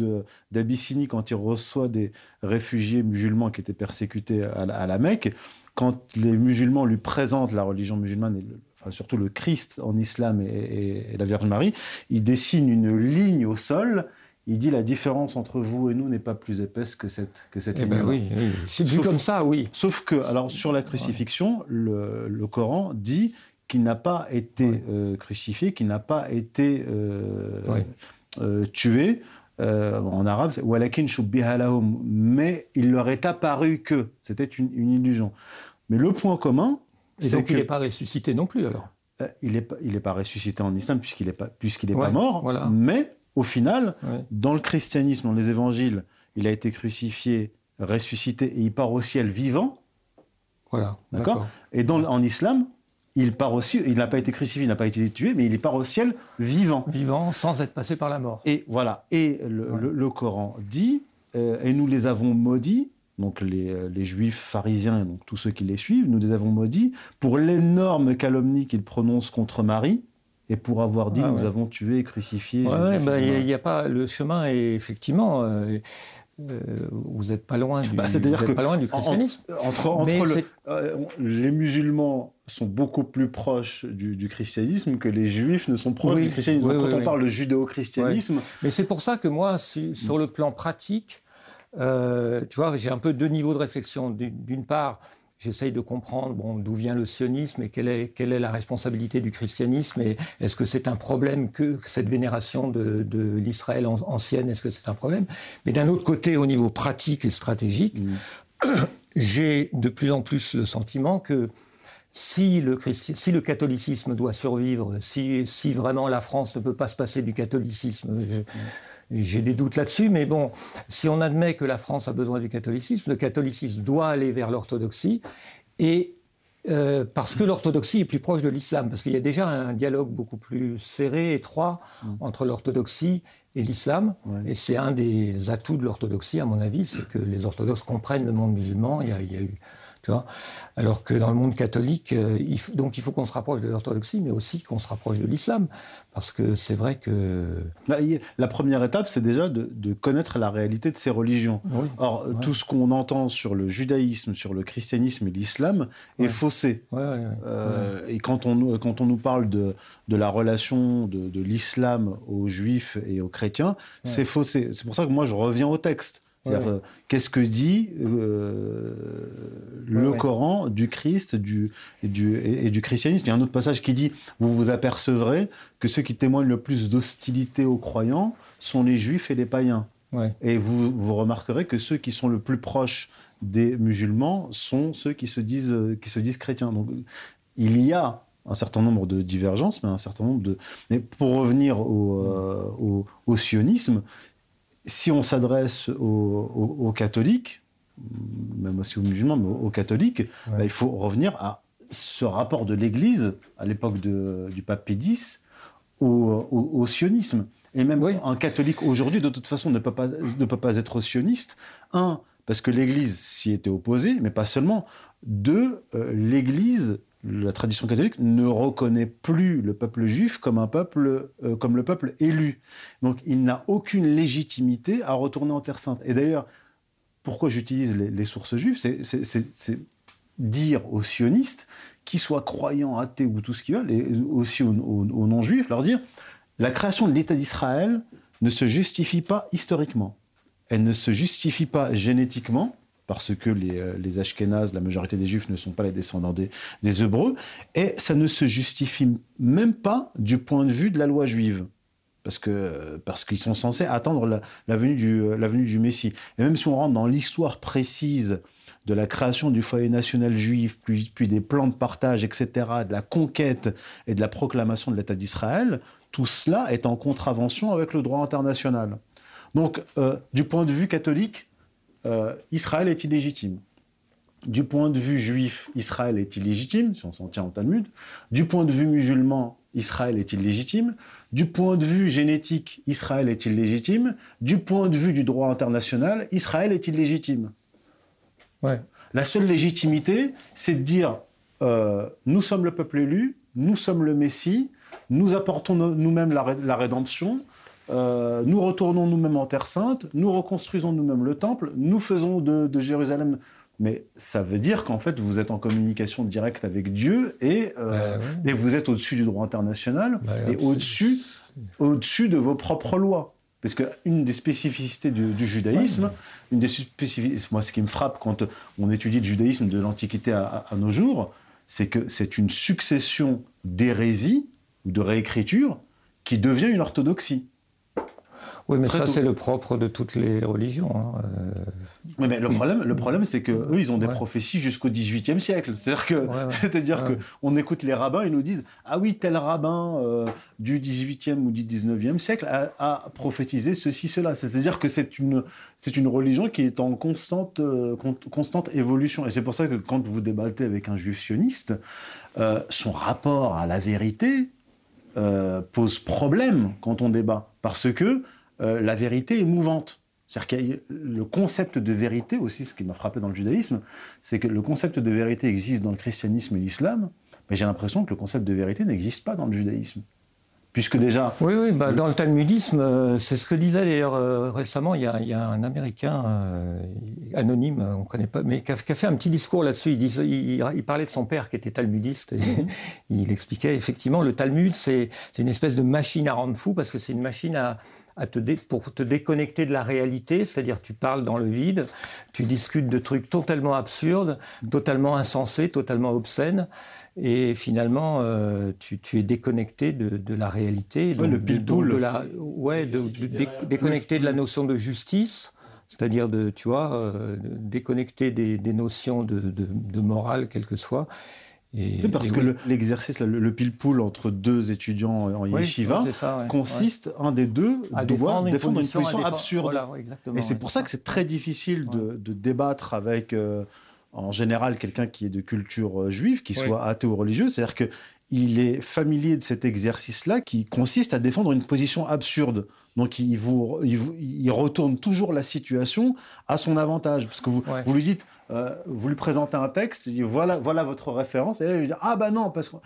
d'Abyssinie, quand il reçoit des réfugiés musulmans qui étaient persécutés à la Mecque, quand les musulmans lui présentent la religion musulmane, et le- enfin, surtout le Christ en islam et, et- et la Vierge Marie, il dessine une ligne au sol. Il dit la différence entre vous et nous n'est pas plus épaisse que cette, que cette Eh ligne. ben oui, oui. C'est vu comme ça, oui. Sauf que, alors sur la crucifixion, le, le Coran dit qu'il n'a pas été Ouais. euh, crucifié, qu'il n'a pas été euh, Ouais. euh, tué. Euh, en arabe, c'est mais il leur est apparu que c'était une, une illusion. Mais le point commun, Et c'est donc, il n'est pas ressuscité non plus, alors. euh, il n'est pas, pas ressuscité en islam puisqu'il n'est pas, puisqu'il est Ouais, pas mort. voilà. Mais au final, Ouais. dans le christianisme, dans les évangiles, il a été crucifié, ressuscité et il part au ciel vivant. Voilà. D'accord Et dans, en islam, il part aussi, il n'a pas été crucifié, il n'a pas été tué, mais il part au ciel vivant. Vivant sans être passé par la mort. Et voilà. Et le, Ouais. le- le Coran dit, euh, et nous les avons maudits, donc les, euh, les juifs pharisiens, donc tous ceux qui les suivent, nous les avons maudits pour l'énorme calomnie qu'ils prononcent contre Marie et pour avoir dit Ah nous ouais. avons tué et crucifié. Jésus, ouais, bah, il y a- il y a pas le chemin est effectivement. euh, euh, vous n'êtes pas loin du. Bah, c'est-à-dire que pas loin du En- christianisme. Entre, le- euh, les musulmans sont beaucoup plus proches du, du christianisme que les juifs ne sont proches Oui, du christianisme. oui, Donc, oui, quand on parle de judéo-christianisme, Mais c'est pour ça que moi, su- sur le plan pratique, euh, tu vois, j'ai un peu deux niveaux de réflexion. D'une part, j'essaye de comprendre bon, d'où vient le sionisme et quelle est, quelle est la responsabilité du christianisme et est-ce que c'est un problème que, cette vénération de, de l'Israël an- ancienne, est-ce que c'est un problème? Mais d'un autre côté, au niveau pratique et stratégique, j'ai de plus en plus le sentiment que si le, si le catholicisme doit survivre, si, si vraiment la France ne peut pas se passer du catholicisme, je- j'ai des doutes là-dessus, mais bon, si on admet que la France a besoin du catholicisme, le catholicisme doit aller vers l'orthodoxie et euh, parce que l'orthodoxie est plus proche de l'islam, parce qu'il y a déjà un dialogue beaucoup plus serré, étroit, entre l'orthodoxie et l'islam. Ouais. Et c'est un des atouts de l'orthodoxie, à mon avis, c'est que les orthodoxes comprennent le monde musulman. Il y a, il y a eu, tu vois, alors que dans le monde catholique, euh, il faut- donc il faut qu'on se rapproche de l'orthodoxie, mais aussi qu'on se rapproche de l'islam, parce que c'est vrai que a- La première étape, c'est déjà de, de connaître la réalité de ces religions. Oui. Or, tout ce qu'on entend sur le judaïsme, sur le christianisme et l'islam est faussé. ouais. Euh, Et quand on, quand on nous parle de, de la relation de, de l'islam aux juifs et aux chrétiens, c'est faussé. C'est pour ça que moi, je reviens au texte. C'est-à-dire, Ouais. euh, qu'est-ce que dit euh, le Ouais. Coran du Christ du, et, du, et, et du christianisme? Il y a un autre passage qui dit Vous vous apercevrez que ceux qui témoignent le plus d'hostilité aux croyants sont les juifs et les païens. Et vous, vous remarquerez que ceux qui sont le plus proches des musulmans sont ceux qui se disent, euh, qui se disent chrétiens. Donc, il y a un certain nombre de divergences, mais un certain nombre de. Mais pour revenir au, euh, au, au sionisme, si on s'adresse aux, aux- aux catholiques, même aussi aux musulmans, mais aux, aux catholiques, bah, il faut revenir à ce rapport de l'Église, à l'époque du pape Pie X, au, au- au sionisme. Et même Oui. un catholique aujourd'hui, de toute façon, ne peut pas, ne peut pas être sioniste. Un, parce que l'Église s'y était opposée, mais pas seulement. Deux, euh, l'Église, la tradition catholique, ne reconnaît plus le peuple juif comme un peuple, euh, comme le peuple élu. Donc, il n'a aucune légitimité à retourner en Terre Sainte. Et d'ailleurs, pourquoi j'utilise les, sources juives, c'est- dire aux sionistes, qu'ils soient croyants, athées ou tout ce qu'ils veulent, et aussi aux non-juifs, leur dire la création de l'État d'Israël ne se justifie pas historiquement. Elle ne se justifie pas génétiquement, parce que les, euh, Ashkénazes, la majorité des Juifs, ne sont pas les descendants des, des Hébreux, et ça ne se justifie même pas du point de vue de la loi juive parce parce qu'ils sont censés attendre la, venue du euh, du Messie. Et même si on rentre dans l'histoire précise de la création du foyer national juif, puis, puis des plans de partage, etc., de la conquête et de la proclamation de l'État d'Israël, tout cela est en contravention avec le droit international. Donc, euh, du point de vue catholique, euh, Israël est illégitime. Du point de vue juif, Israël est illégitime, si on s'en tient au Talmud. Du point de vue musulman, Israël est illégitime. Du point de vue génétique, Israël est illégitime. Du point de vue du droit international, Israël est illégitime. Ouais. La seule légitimité, c'est de dire euh, nous sommes le peuple élu, nous sommes le Messie, nous apportons no- nous-mêmes la, ré- la rédemption, euh, nous retournons nous-mêmes en Terre Sainte, nous reconstruisons nous-mêmes le temple, nous faisons de, de Jérusalem. Mais ça veut dire qu'en fait, vous êtes en communication directe avec Dieu et, euh, Bah et vous êtes au-dessus du droit international Bah, et au-dessus au-dessus de vos propres lois. Parce qu'une des spécificités du, du judaïsme, une des spécificités, moi ce qui me frappe quand on étudie le judaïsme de l'Antiquité à, à- à nos jours, c'est que c'est une succession d'hérésies ou de réécritures qui devient une orthodoxie. Oui, mais Très ça, tôt. c'est le propre de toutes les religions. hein. Euh, Mais, mais le problème, le problème, c'est que eux, ils ont des Ouais. prophéties jusqu'au XVIIIe siècle. C'est-à-dire que, Ouais, ouais. [LAUGHS] c'est-à-dire que on écoute les rabbins, ils nous disent ah oui, tel rabbin euh, du XVIIIe ou du XIXe siècle a, a prophétisé ceci, cela. C'est-à-dire que c'est une, c'est une religion qui est en constante, euh, con- constante évolution. Et c'est pour ça que quand vous débattez avec un juif sioniste, son rapport à la vérité pose problème quand on débat, parce que euh, la vérité est mouvante. C'est-à-dire a le concept de vérité aussi, ce qui m'a frappé dans le judaïsme, c'est que le concept de vérité existe dans le christianisme et l'islam, mais j'ai l'impression que le concept de vérité n'existe pas dans le judaïsme. Puisque déjà, Oui, oui, bah, dans le talmudisme, euh, c'est ce que disait d'ailleurs euh, récemment, il y, a, il y a un Américain euh, anonyme, on ne connaît pas, mais qui a, qui a fait un petit discours là-dessus. Il, il, il parlait de son père qui était talmudiste et [LAUGHS] il expliquait effectivement le Talmud, c'est une espèce de machine à rendre fou parce que c'est une machine à, à te dé- pour te déconnecter de la réalité, c'est-à-dire tu parles dans le vide, tu discutes de trucs totalement absurdes, totalement insensés, totalement obscènes, et finalement euh, tu, tu es déconnecté de, de la réalité, donc le de- pile-poule. de, de la, ouais, de, de- dé- déconnecté de la notion de justice. C'est-à-dire de, tu vois, euh, déconnecter des, des notions de, de, de morale, quelle que soit. Et, parce et que oui. l'exercice, le, le pile-poule entre deux étudiants en Oui, yeshiva, c'est ça, ouais. consiste, un des deux à doit défendre une défendre une position, défendre- absurde. Voilà, ouais, exactement, Et c'est pour ça que c'est très difficile de, de débattre avec euh, en général quelqu'un qui est de culture euh, juive, qui soit athée ou religieux, c'est-à-dire que il est familier de cet exercice-là qui consiste à défendre une position absurde. Donc il, vous, il, retourne toujours la situation à son avantage. Parce que vous, vous lui dites, euh, vous lui présentez un texte, il dit, voilà, voilà votre référence, et là il lui dit ah bah non parce que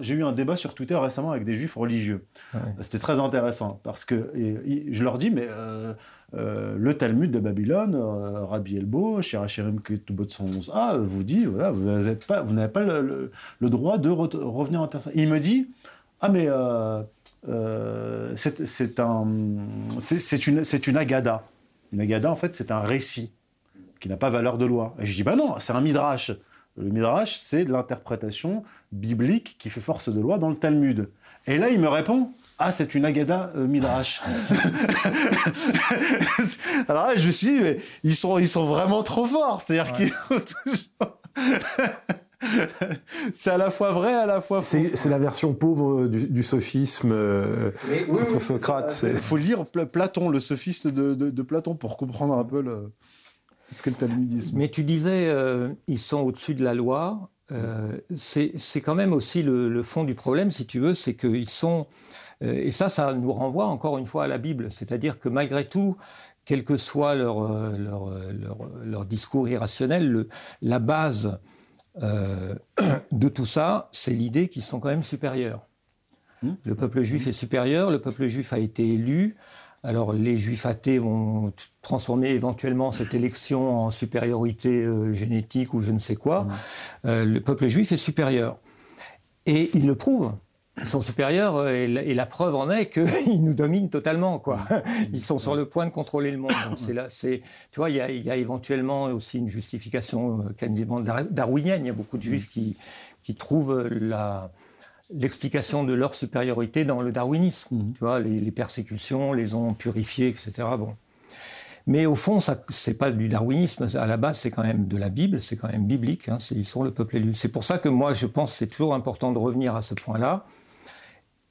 j'ai eu un débat sur Twitter récemment avec des juifs religieux. C'était très intéressant parce que je leur dis mais euh, euh, le Talmud de Babylone, Rabbi Elbo, Shirachirim Ketubot 111a, vous dit, voilà, vous n'avez pas, vous pas le, droit de revenir en terre Il me dit, ah mais euh, c'est un, c'est une, une agada. Une agada, en fait, c'est un récit qui n'a pas valeur de loi. Et je dis, bah non, c'est un midrash. Le midrash, c'est l'interprétation biblique qui fait force de loi dans le Talmud. Et là, il me répond, ah, c'est une Agada euh, Midrash. [LAUGHS] Alors là, je me suis dit, mais ils sont, ils sont vraiment trop forts. C'est-à-dire qu'ils [LAUGHS] c'est à la fois vrai, à la fois faux. C'est la version pauvre du, sophisme euh, contre Socrate. Il faut lire Platon, le sophiste de, Platon, pour comprendre un peu le, ce qu'est le talmudisme. Mais tu disais, euh, ils sont au-dessus de la loi. c'est quand même aussi le, le, fond du problème, si tu veux, c'est qu'ils sont euh, et ça, ça nous renvoie encore une fois à la Bible. C'est-à-dire que malgré tout, quel que soit leur, euh, euh, leur, leur, discours irrationnel, la base [CLEARS THROAT] de tout ça, c'est l'idée qu'ils sont quand même supérieurs. Mmh. Le peuple juif est supérieur, le peuple juif a été élu. Alors les juifs athées vont transformer éventuellement cette élection en supériorité génétique ou je ne sais quoi. Mmh. le peuple juif est supérieur. Et il le prouve sont supérieurs euh, et la, preuve en est qu'ils [LAUGHS] nous dominent totalement quoi. Ils sont sur le point de contrôler le monde. c'est là, c'est tu vois, il y a, y a, éventuellement aussi une justification euh, quasiment darwinienne. Il y a beaucoup de juifs qui qui trouvent la l'explication de leur supériorité dans le darwinisme. Tu vois, les, les, persécutions les ont purifiés, etc. Bon. Mais au fond, ça, c'est pas du darwinisme. À la base, c'est quand même de la Bible, c'est quand même biblique. Hein, ils sont le peuple élu. C'est pour ça que moi, je pense que c'est toujours important de revenir à ce point-là.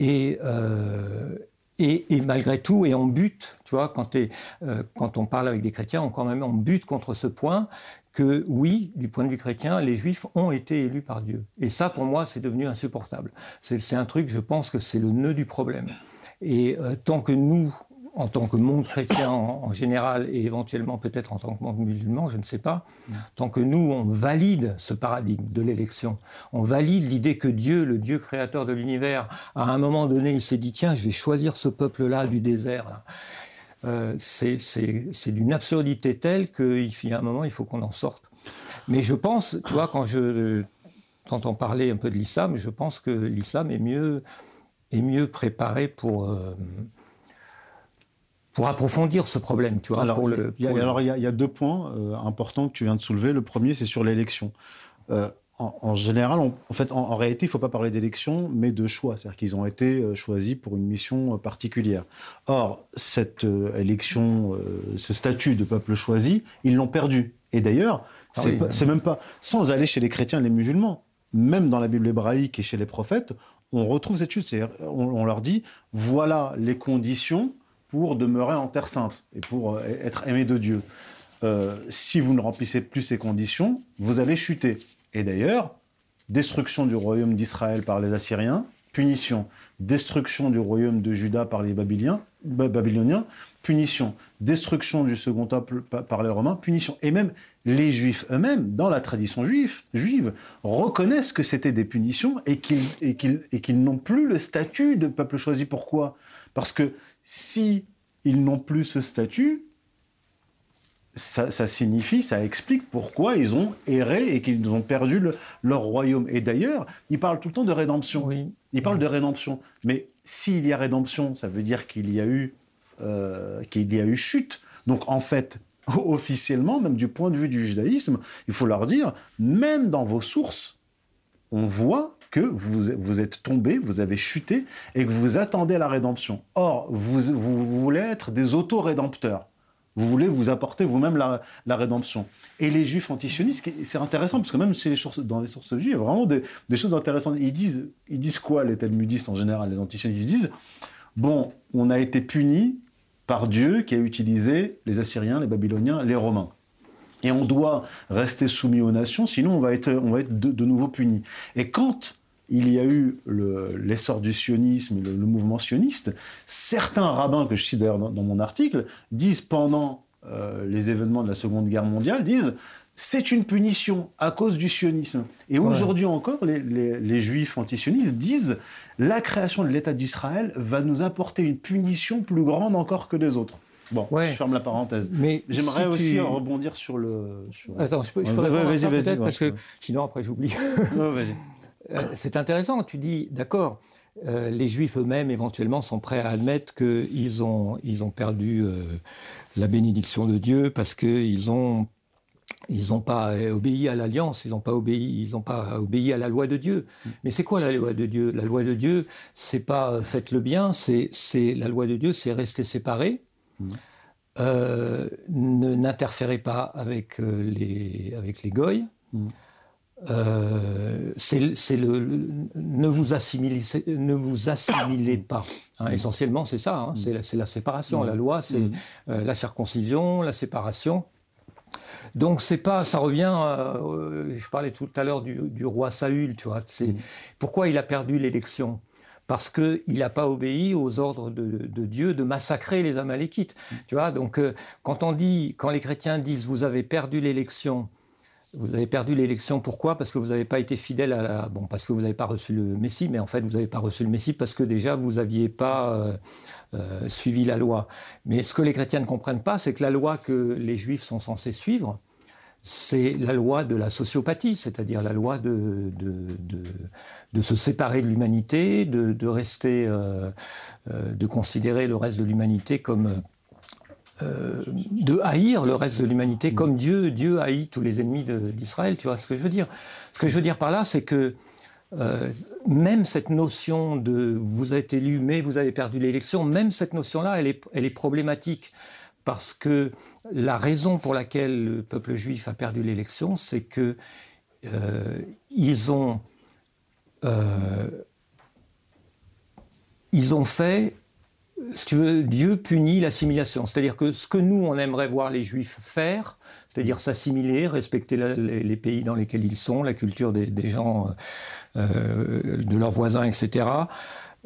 Euh, et, et, malgré tout, et on bute, tu vois, quand, euh, quand on parle avec des chrétiens, on, quand même, on bute contre ce point que oui, du point de vue chrétien, les juifs ont été élus par Dieu. Et ça, pour moi, c'est devenu insupportable. C'est un truc, je pense que c'est le nœud du problème. Et euh, tant que nous, en tant que monde chrétien en, général et éventuellement peut-être en tant que monde musulman, je ne sais pas, tant que nous, on valide ce paradigme de l'élection, on valide l'idée que Dieu, le Dieu créateur de l'univers, à un moment donné, il s'est dit, tiens, je vais choisir ce peuple-là du désert. Euh, c'est d'une absurdité telle qu'il y a un moment, il faut qu'on en sorte. Mais je pense, tu vois, quand je t'entends parler un peu de l'islam, je pense que l'islam est mieux, est mieux préparé pour... Euh, pour approfondir ce problème, tu vois. Alors, pour le, il, y a, alors il, y a, deux points euh, importants que tu viens de soulever. Le premier, c'est sur l'élection. Euh, en, général, en fait, en, réalité, il ne faut pas parler d'élection, mais de choix. C'est-à-dire qu'ils ont été euh, choisis pour une mission particulière. Or, cette élection, ce statut de peuple choisi, ils l'ont perdu. Et d'ailleurs, ah c'est même pas sans aller chez les chrétiens et les musulmans. Même dans la Bible hébraïque et chez les prophètes, on retrouve cette chute. On, on leur dit voilà les conditions pour demeurer en Terre Sainte et pour euh, être aimé de Dieu. Euh, si vous ne remplissez plus ces conditions, vous allez chuter. Et d'ailleurs, destruction du royaume d'Israël par les Assyriens, punition. Destruction du royaume de Juda par les Babyloniens, punition. Destruction du second temple par les Romains, punition. Et même les Juifs eux-mêmes, dans la tradition juive reconnaissent que c'était des punitions et qu'ils n'ont plus le statut de peuple choisi. Pourquoi? Parce que si ils n'ont plus ce statut, ça, signifie, ça explique pourquoi ils ont erré et qu'ils ont perdu leur royaume. Et d'ailleurs, ils parlent tout le temps de rédemption. Oui. Ils parlent de rédemption. Mais s'il y a rédemption, ça veut dire qu'il y a eu euh, qu'il y a eu chute. Donc en fait, [LAUGHS] officiellement, même du point de vue du judaïsme, il faut leur dire, même dans vos sources, on voit que vous, vous êtes tombé, vous avez chuté et que vous attendez la rédemption. Or, vous, vous, voulez être des auto-rédempteurs. Vous voulez vous apporter vous-même la, la, rédemption. Et les juifs antisionistes, c'est intéressant, parce que même dans les sources juives, il y a vraiment des, choses intéressantes. Ils disent, ils disent quoi, les talmudistes en général, les antisionistes? Ils disent, bon, on a été punis par Dieu qui a utilisé les Assyriens, les Babyloniens, les Romains. Et on doit rester soumis aux nations, sinon on va être, on va être de, nouveau puni. Et quand il y a eu l'essor du sionisme et le, mouvement sioniste, certains rabbins, que je cite d'ailleurs dans, mon article, disent pendant euh, les événements de la Seconde Guerre mondiale, disent c'est une punition à cause du sionisme. Et aujourd'hui encore, les, juifs antisionistes disent la création de l'État d'Israël va nous apporter une punition plus grande encore que les autres. Bon, je ferme la parenthèse. Mais j'aimerais aussi rebondir sur le. Attends, je peux, je peux vas-y, vas-y, parce que sinon après j'oublie. Euh, c'est intéressant. Tu dis, d'accord, euh, les Juifs eux-mêmes éventuellement sont prêts à admettre qu'ils ont ils ont perdu euh, la bénédiction de Dieu parce qu'ils ont ils n'ont pas obéi à l'alliance, ils n'ont pas obéi, ils pas obéi à la loi de Dieu. Mais c'est quoi la loi de Dieu? La loi de Dieu, c'est pas faites le bien, c'est la loi de Dieu, c'est rester séparé. Euh, ne n'interférez pas avec les avec les goy. Euh, c'est le, ne vous assimilez ne vous assimilez pas. Hein, essentiellement, c'est ça. Hein, c'est la, séparation. La loi, c'est la circoncision, la séparation. Donc c'est pas, ça revient. je parlais tout à l'heure du, du, roi Saül, tu vois. C'est pourquoi il a perdu l'élection? Parce qu'il n'a pas obéi aux ordres de, Dieu de massacrer les Amalékites. Tu vois, donc euh, quand on dit, quand les chrétiens disent vous avez perdu l'élection, vous avez perdu l'élection, pourquoi? Parce que vous n'avez pas été fidèle à la... Bon, parce que vous n'avez pas reçu le Messie, mais en fait, vous n'avez pas reçu le Messie parce que déjà, vous n'aviez pas euh, euh, suivi la loi. Mais ce que les chrétiens ne comprennent pas, c'est que la loi que les Juifs sont censés suivre, c'est la loi de la sociopathie, c'est-à-dire la loi de, de, se séparer de l'humanité, de, rester, euh, de considérer le reste de l'humanité comme euh, de haïr le reste de l'humanité comme Dieu, Dieu haït tous les ennemis d'Israël. Tu vois ce que je veux dire Ce que je veux dire par là, c'est que même cette notion de vous êtes élu mais vous avez perdu l'élection, même cette notion-là, elle est, elle est problématique parce que la raison pour laquelle le peuple juif a perdu l'élection, c'est que euh, ils ont euh, ils ont fait, Dieu punit l'assimilation. C'est-à-dire que ce que nous on aimerait voir les Juifs faire, c'est-à-dire s'assimiler, respecter les, pays dans lesquels ils sont, la culture des, gens, euh, de leurs voisins, etc.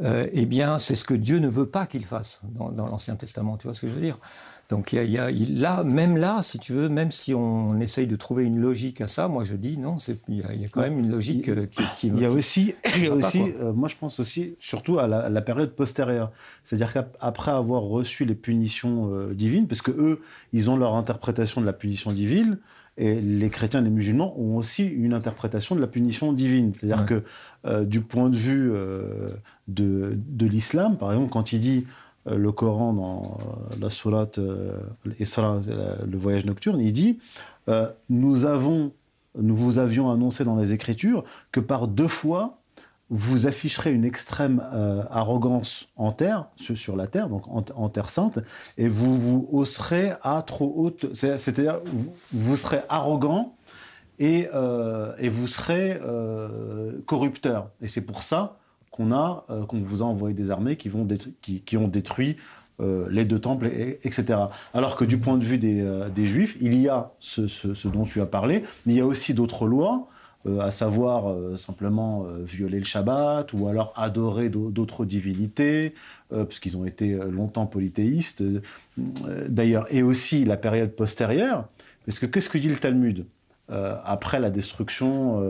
eh bien, c'est ce que Dieu ne veut pas qu'ils fassent dans, dans l'Ancien Testament. Tu vois ce que je veux dire? Donc il y a, là, même là, si tu veux, même si on essaye de trouver une logique à ça, moi je dis non, il y, a quand même une logique euh, qui, qui, Il y a aussi, il y a aussi euh, moi je pense aussi, surtout à la, période postérieure. C'est-à-dire qu'après avoir reçu les punitions euh, divines, parce que eux, ils ont leur interprétation de la punition divine, et les chrétiens et les musulmans ont aussi une interprétation de la punition divine. C'est-à-dire que du point de vue de, de l'islam, par exemple, quand il dit le Coran dans euh, la sourate euh, Isra, le voyage nocturne, il dit nous avons, nous vous avions annoncé dans les Écritures que par deux fois vous afficherez une extrême arrogance en terre, sur, la terre, donc en, terre sainte, et vous vous hausserez à trop haute, c'est-à-dire vous, serez arrogant et, et vous serez corrupteur. Et c'est pour ça qu'on a, euh, qu'on vous a envoyé des armées qui, vont qui, ont détruit euh, les deux temples, etc. Alors que du point de vue des, euh, Juifs, il y a ce, dont tu as parlé, mais il y a aussi d'autres lois, à savoir simplement violer le Shabbat ou alors adorer d'autres divinités, puisqu'ils ont été longtemps polythéistes. D'ailleurs, et aussi la période postérieure, parce que qu'est-ce que dit le Talmud après la destruction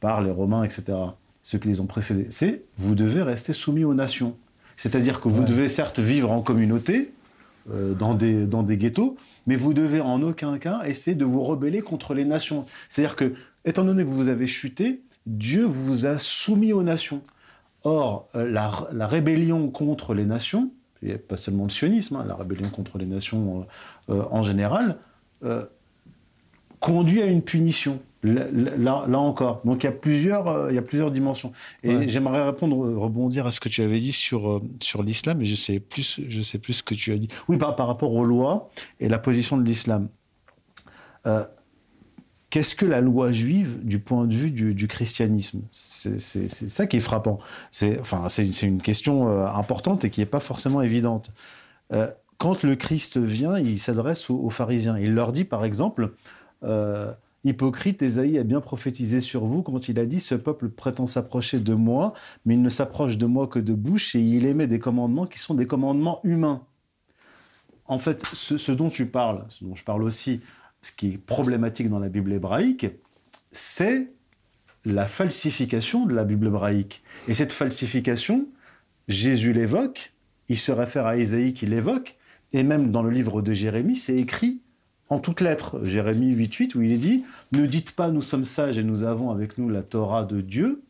par les Romains, etc ceux qui les ont précédés, c'est vous devez rester soumis aux nations. C'est-à-dire que vous devez certes vivre en communauté, euh, dans, des, dans des ghettos, mais vous devez en aucun cas essayer de vous rebeller contre les nations. C'est-à-dire que, étant donné que vous avez chuté, Dieu vous a soumis aux nations. Or, euh, la, rébellion contre les nations, et pas seulement le sionisme, hein, la rébellion contre les nations euh, en général, conduit à une punition. Là, là, encore. Donc il y a plusieurs, euh, il y a plusieurs dimensions. Et j'aimerais répondre, rebondir à ce que tu avais dit sur euh, sur l'islam, mais je sais plus, je sais plus ce que tu as dit. Oui, par, par rapport aux lois et la position de l'islam. Euh, qu'est-ce que la loi juive du point de vue du, christianisme? C'est ça qui est frappant. C'est enfin une question importante et qui n'est pas forcément évidente. quand le Christ vient, il s'adresse aux, aux, pharisiens. Il leur dit, par exemple, euh, Hypocrite, Ésaïe a bien prophétisé sur vous quand il a dit Ce peuple prétend s'approcher de moi, mais il ne s'approche de moi que de bouche, et il émet des commandements qui sont des commandements humains. En fait, ce, dont tu parles, ce dont je parle aussi, ce qui est problématique dans la Bible hébraïque, c'est la falsification de la Bible hébraïque. Et cette falsification, Jésus l'évoque, il se réfère à Ésaïe qui l'évoque, et même dans le livre de Jérémie, c'est écrit en toutes lettres, Jérémie 8.8, où il est dit Ne dites pas nous sommes sages et nous avons avec nous la Torah de Dieu,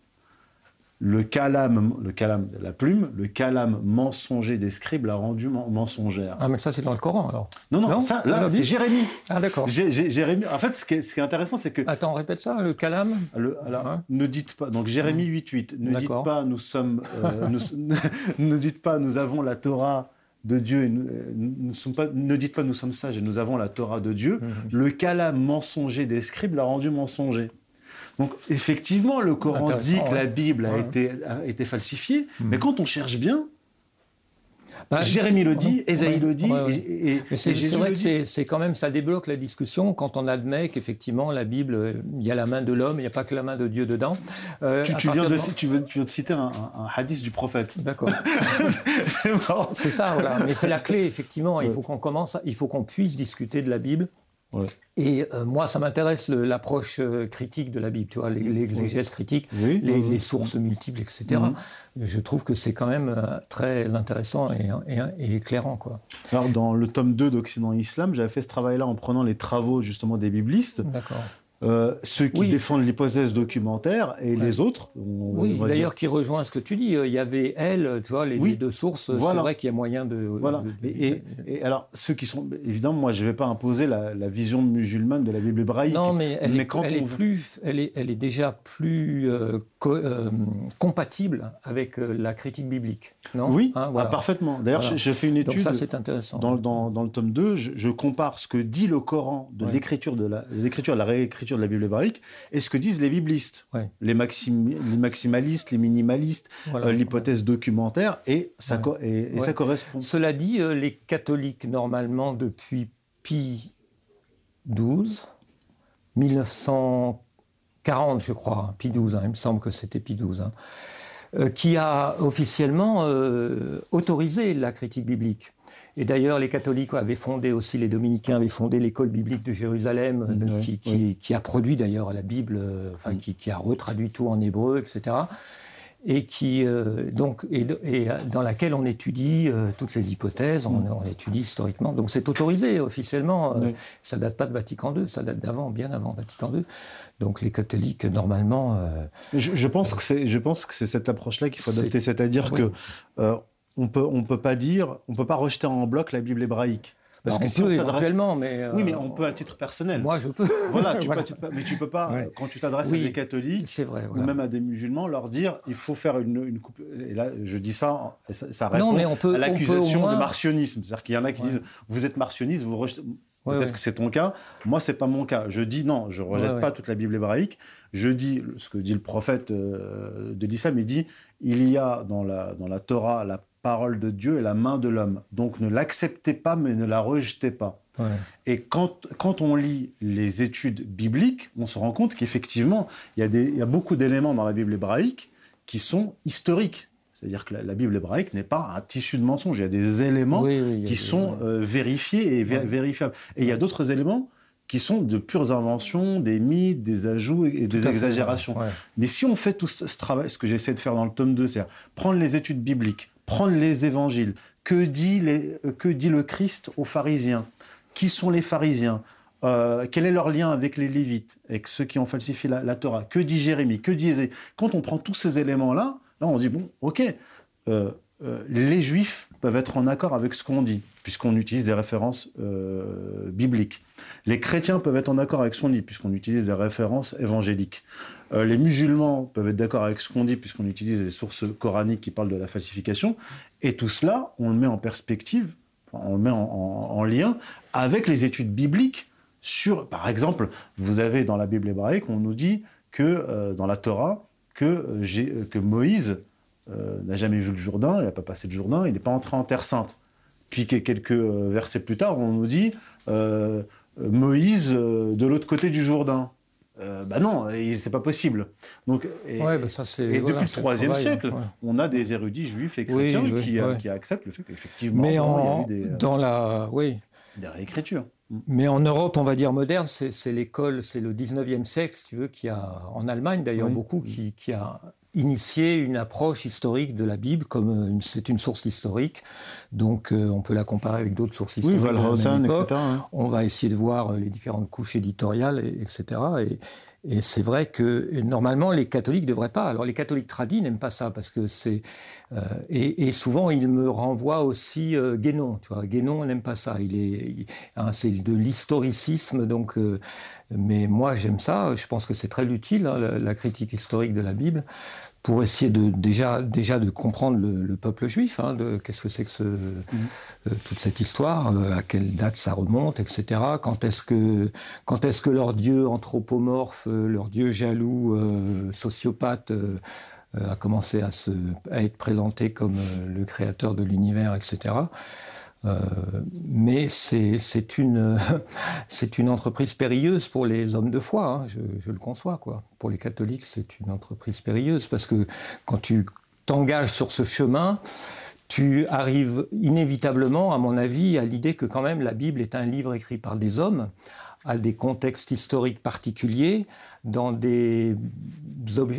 le calame, le calame la plume, le calame mensonger des scribes l'a rendu men- mensongère. Ah, mais ça, c'est dans le Coran, alors. Non, non, Non ça, là, c'est Jérémie. Ah, d'accord. Jé- Jé- Jérémie. En fait, ce qui est, ce qui est intéressant, c'est que Attends, répète ça, le calame Le- alors, Ouais. ne dites pas. Donc Jérémie 8.8. Ne dites pas, nous sommes. euh, nous- [LAUGHS] ne dites pas, nous avons la Torah de Dieu. Et nous, euh, nous sommes pas, ne dites pas, nous sommes sages et nous avons la Torah de Dieu. Mhm. Le calame mensonger des scribes l'a rendu mensonger. Donc effectivement, le Coran dit que la. Bible a, Ouais. été, a été falsifiée, Mhm. mais quand on cherche bien, Bah, Jérémie le dit, ouais, le dit, ouais, ouais. et, et- c'est vrai que c'est- quand même, ça débloque la discussion quand on admet qu'effectivement, la Bible, euh, il y a la main de l'homme, il n'y a pas que la main de Dieu dedans. Euh, Tu, viens de, moment- tu, veux, tu viens de citer un, un- hadith du prophète. D'accord. [LAUGHS] c'est ça, voilà. Mais c'est la clé, effectivement. Il faut qu'on commence, il faut qu'on puisse discuter de la Bible. Ouais. Et euh, moi, ça m'intéresse l'approche euh, critique de la Bible, tu vois, l'exégèse critique, Oui, les, oui, oui. les sources multiples, etc. Mhm. Je trouve que c'est quand même euh, très intéressant et, et- et éclairant, quoi. Alors, dans le tome 2 d'Occident et Islam, j'avais fait ce travail-là en prenant les travaux justement des biblistes, D'accord. Euh, ceux qui Oui. défendent l'hypothèse documentaire et Ouais. les autres. on- Oui, on d'ailleurs, dire- qui rejoint ce que tu dis. euh, Il y avait elle, tu vois, les, Oui. les deux sources. Voilà. C'est vrai qu'il y a moyen de. Voilà. de- de- Et, et- et alors, ceux qui sont. Évidemment, moi, je ne vais pas imposer la, la vision musulmane de la Bible hébraïque. Non, mais elle, est, quand elle, est plus, elle, est, elle est déjà plus euh, euh, compatible avec euh, la critique biblique. Oui, hein, ah, parfaitement. D'ailleurs, voilà. je, je, fais une étude. Ça, c'est intéressant. Dans, le tome 2, je, compare ce que dit le Coran de l'écriture de la la réécriture de la Bible hébraïque, et ce que disent les biblistes, les, maximalistes, les minimalistes, euh, l'hypothèse documentaire, et ça, correspond. Cela dit, les catholiques, normalement, depuis Pi 12, 1900 40, je crois, hein, Pi hein, 12, il me semble que c'était Pi hein, 12, euh, qui a officiellement euh, autorisé la critique biblique. Et d'ailleurs, les catholiques avaient fondé aussi, les dominicains avaient fondé l'école biblique de Jérusalem, euh, qui, a produit d'ailleurs la Bible, enfin, mm. qui, a retraduit tout en hébreu, etc. Et qui, euh, donc, et, euh, dans laquelle on étudie euh, toutes les hypothèses, on, on étudie historiquement. Donc c'est autorisé officiellement. euh, Oui. Ça date pas de Vatican II, ça date d'avant, bien avant Vatican II. Donc les catholiques, normalement, Je, je pense que c'est, je pense que c'est cette approche-là qu'il faut adopter, c'est-à-dire oui. que on peut, on peut pas dire, on peut pas rejeter en bloc la Bible hébraïque. Parce alors, que on si peut éventuellement, mais euh, Oui, mais on peut à titre personnel. Moi, je peux. Voilà, [LAUGHS] tu Voilà. Peux, mais tu peux pas, Ouais. quand tu t'adresses Oui. à des catholiques, ou même à des musulmans, leur dire il faut faire une, une coupe. Et là, je dis ça, ça, ça Non, répond mais on peut- à l'accusation moins- de martionnisme. C'est-à-dire qu'il y en a qui Ouais. disent vous êtes martionniste, vous rejetez. Peut-être ouais. que c'est ton cas. Moi, c'est pas mon cas. Je dis non, je rejette ouais. pas toute la Bible hébraïque. Je dis ce que dit le prophète euh, de l'islam. Il dit il y a dans la, dans la Torah la parole de Dieu et la main de l'homme. Donc ne l'acceptez pas, mais ne la rejetez pas. Ouais. Et quand, quand on lit les études bibliques, on se rend compte qu'effectivement, il y, a y beaucoup d'éléments dans la Bible hébraïque qui sont historiques. C'est-à-dire que la, la Bible hébraïque n'est pas un tissu de mensonges. Il y a des éléments Oui, oui, qui des- sont euh, vérifiés et Ouais. vérifiables. Et il y a d'autres éléments qui sont de pures inventions, des mythes, des ajouts et, des fait, exagérations. Mais si on fait tout ce, ce travail, ce que j'essaie de faire dans le tome 2, c'est-à-dire prendre les études bibliques, prendre les évangiles, que dit, le Christ aux pharisiens? Qui sont les pharisiens? Euh, Quel est leur lien avec les Lévites, avec ceux qui ont falsifié la, Torah? Que dit Jérémie? Que dit Ésaïe Quand on prend tous ces éléments-là, là on dit, bon, ok, euh, euh, les Juifs peuvent être en accord avec ce qu'on dit, puisqu'on utilise des références bibliques. Les chrétiens peuvent être en accord avec ce qu'on dit, puisqu'on utilise des références évangéliques. Euh, les musulmans peuvent être d'accord avec ce qu'on dit, puisqu'on utilise des sources coraniques qui parlent de la falsification. Et tout cela, on le met en perspective, on le met en, en- en lien avec les études bibliques sur, par exemple, vous avez dans la Bible hébraïque, on nous dit que euh, dans la Torah, que, euh, Moïse n'a jamais vu le Jourdain, il n'a pas passé le Jourdain, il n'est pas entré en Terre Sainte. Puis que quelques versets plus tard, on nous dit Moïse de l'autre côté du Jourdain. Euh, bah non, c'est pas possible. Donc, et, Ouais, bah ça, c'est- et voilà, depuis le le 3e travail, siècle, ouais. on a des érudits juifs et chrétiens oui, qui, euh, ouais. qui acceptent le fait qu'effectivement, Mais bon, il y a eu des, euh, dans la, oui, des réécritures. mais en Europe, on va dire moderne, c'est c'est l'école, c'est le 19e siècle, si tu veux, qui a, en Allemagne d'ailleurs Oui. beaucoup, qui, qui a initié une approche historique de la Bible comme euh, c'est une source historique. Donc, euh, on peut la comparer avec d'autres sources Oui, historiques. époque. etc. hein. On va essayer de voir euh, les différentes couches éditoriales, et- etc. Et, et c'est vrai que et normalement les catholiques ne devraient pas. Alors les catholiques tradis n'aiment pas ça parce que c'est euh, et, souvent ils me renvoient aussi euh, Guénon. Tu vois, Guénon n'aime pas ça. Il est hein, c'est de l'historicisme donc. euh, mais moi j'aime ça. Je pense que c'est très utile hein, la critique historique de la Bible pour essayer de déjà déjà de comprendre le, le peuple juif, hein, de qu'est-ce que c'est que ce, euh, toute cette histoire, euh, à quelle date ça remonte, etc. Quand est-ce que quand est-ce que leur dieu anthropomorphe, euh, leur dieu jaloux, euh, sociopathe a commencé à se à être présenté comme le créateur de l'univers, etc. Euh, mais [LAUGHS] c'est une entreprise périlleuse pour les hommes de foi, hein, je, le conçois quoi. Pour les catholiques, c'est une entreprise périlleuse parce que quand tu t'engages sur ce chemin, tu arrives inévitablement, à mon avis, à l'idée que quand même la Bible est un livre écrit par des hommes, à des contextes historiques particuliers, dans des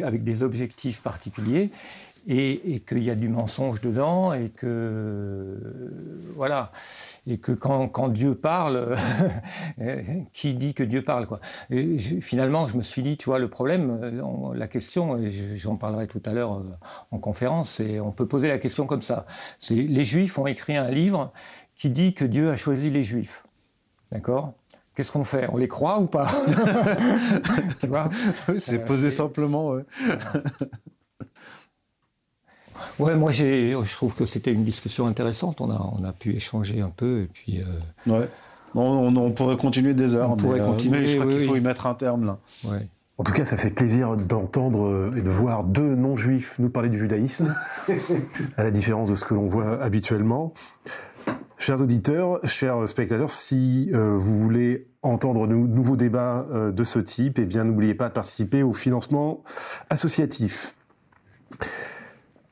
avec des objectifs particuliers, et, et qu'il y a du mensonge dedans, et que voilà, et que quand, quand Dieu parle, [LAUGHS] qui dit que Dieu parle quoi. Et je- Finalement, je me suis dit, tu vois, le problème, euh, on- la question, et je- j'en parlerai tout à l'heure euh, en conférence, et on peut poser la question comme ça. C'est les Juifs ont écrit un livre qui dit que Dieu a choisi les Juifs, d'accord? Qu'est-ce qu'on fait? On les croit ou pas? [LAUGHS] Tu vois? C'est Euh, posé simplement. ouais. Ouais, moi, j'ai- je trouve que c'était une discussion intéressante. On a, on a pu échanger un peu, et puis. euh, Ouais. On, on- on pourrait continuer des heures. On mais, pourrait euh, continuer, mais je crois oui, qu'il faut oui. y mettre un terme là. ouais. En tout cas, ça fait plaisir d'entendre euh, et de voir deux non-juifs nous parler du judaïsme, [LAUGHS] à la différence de ce que l'on voit habituellement. Chers auditeurs, chers spectateurs, si euh, vous voulez entendre de nouveaux débats euh, de ce type, eh bien n'oubliez pas de participer au financement associatif.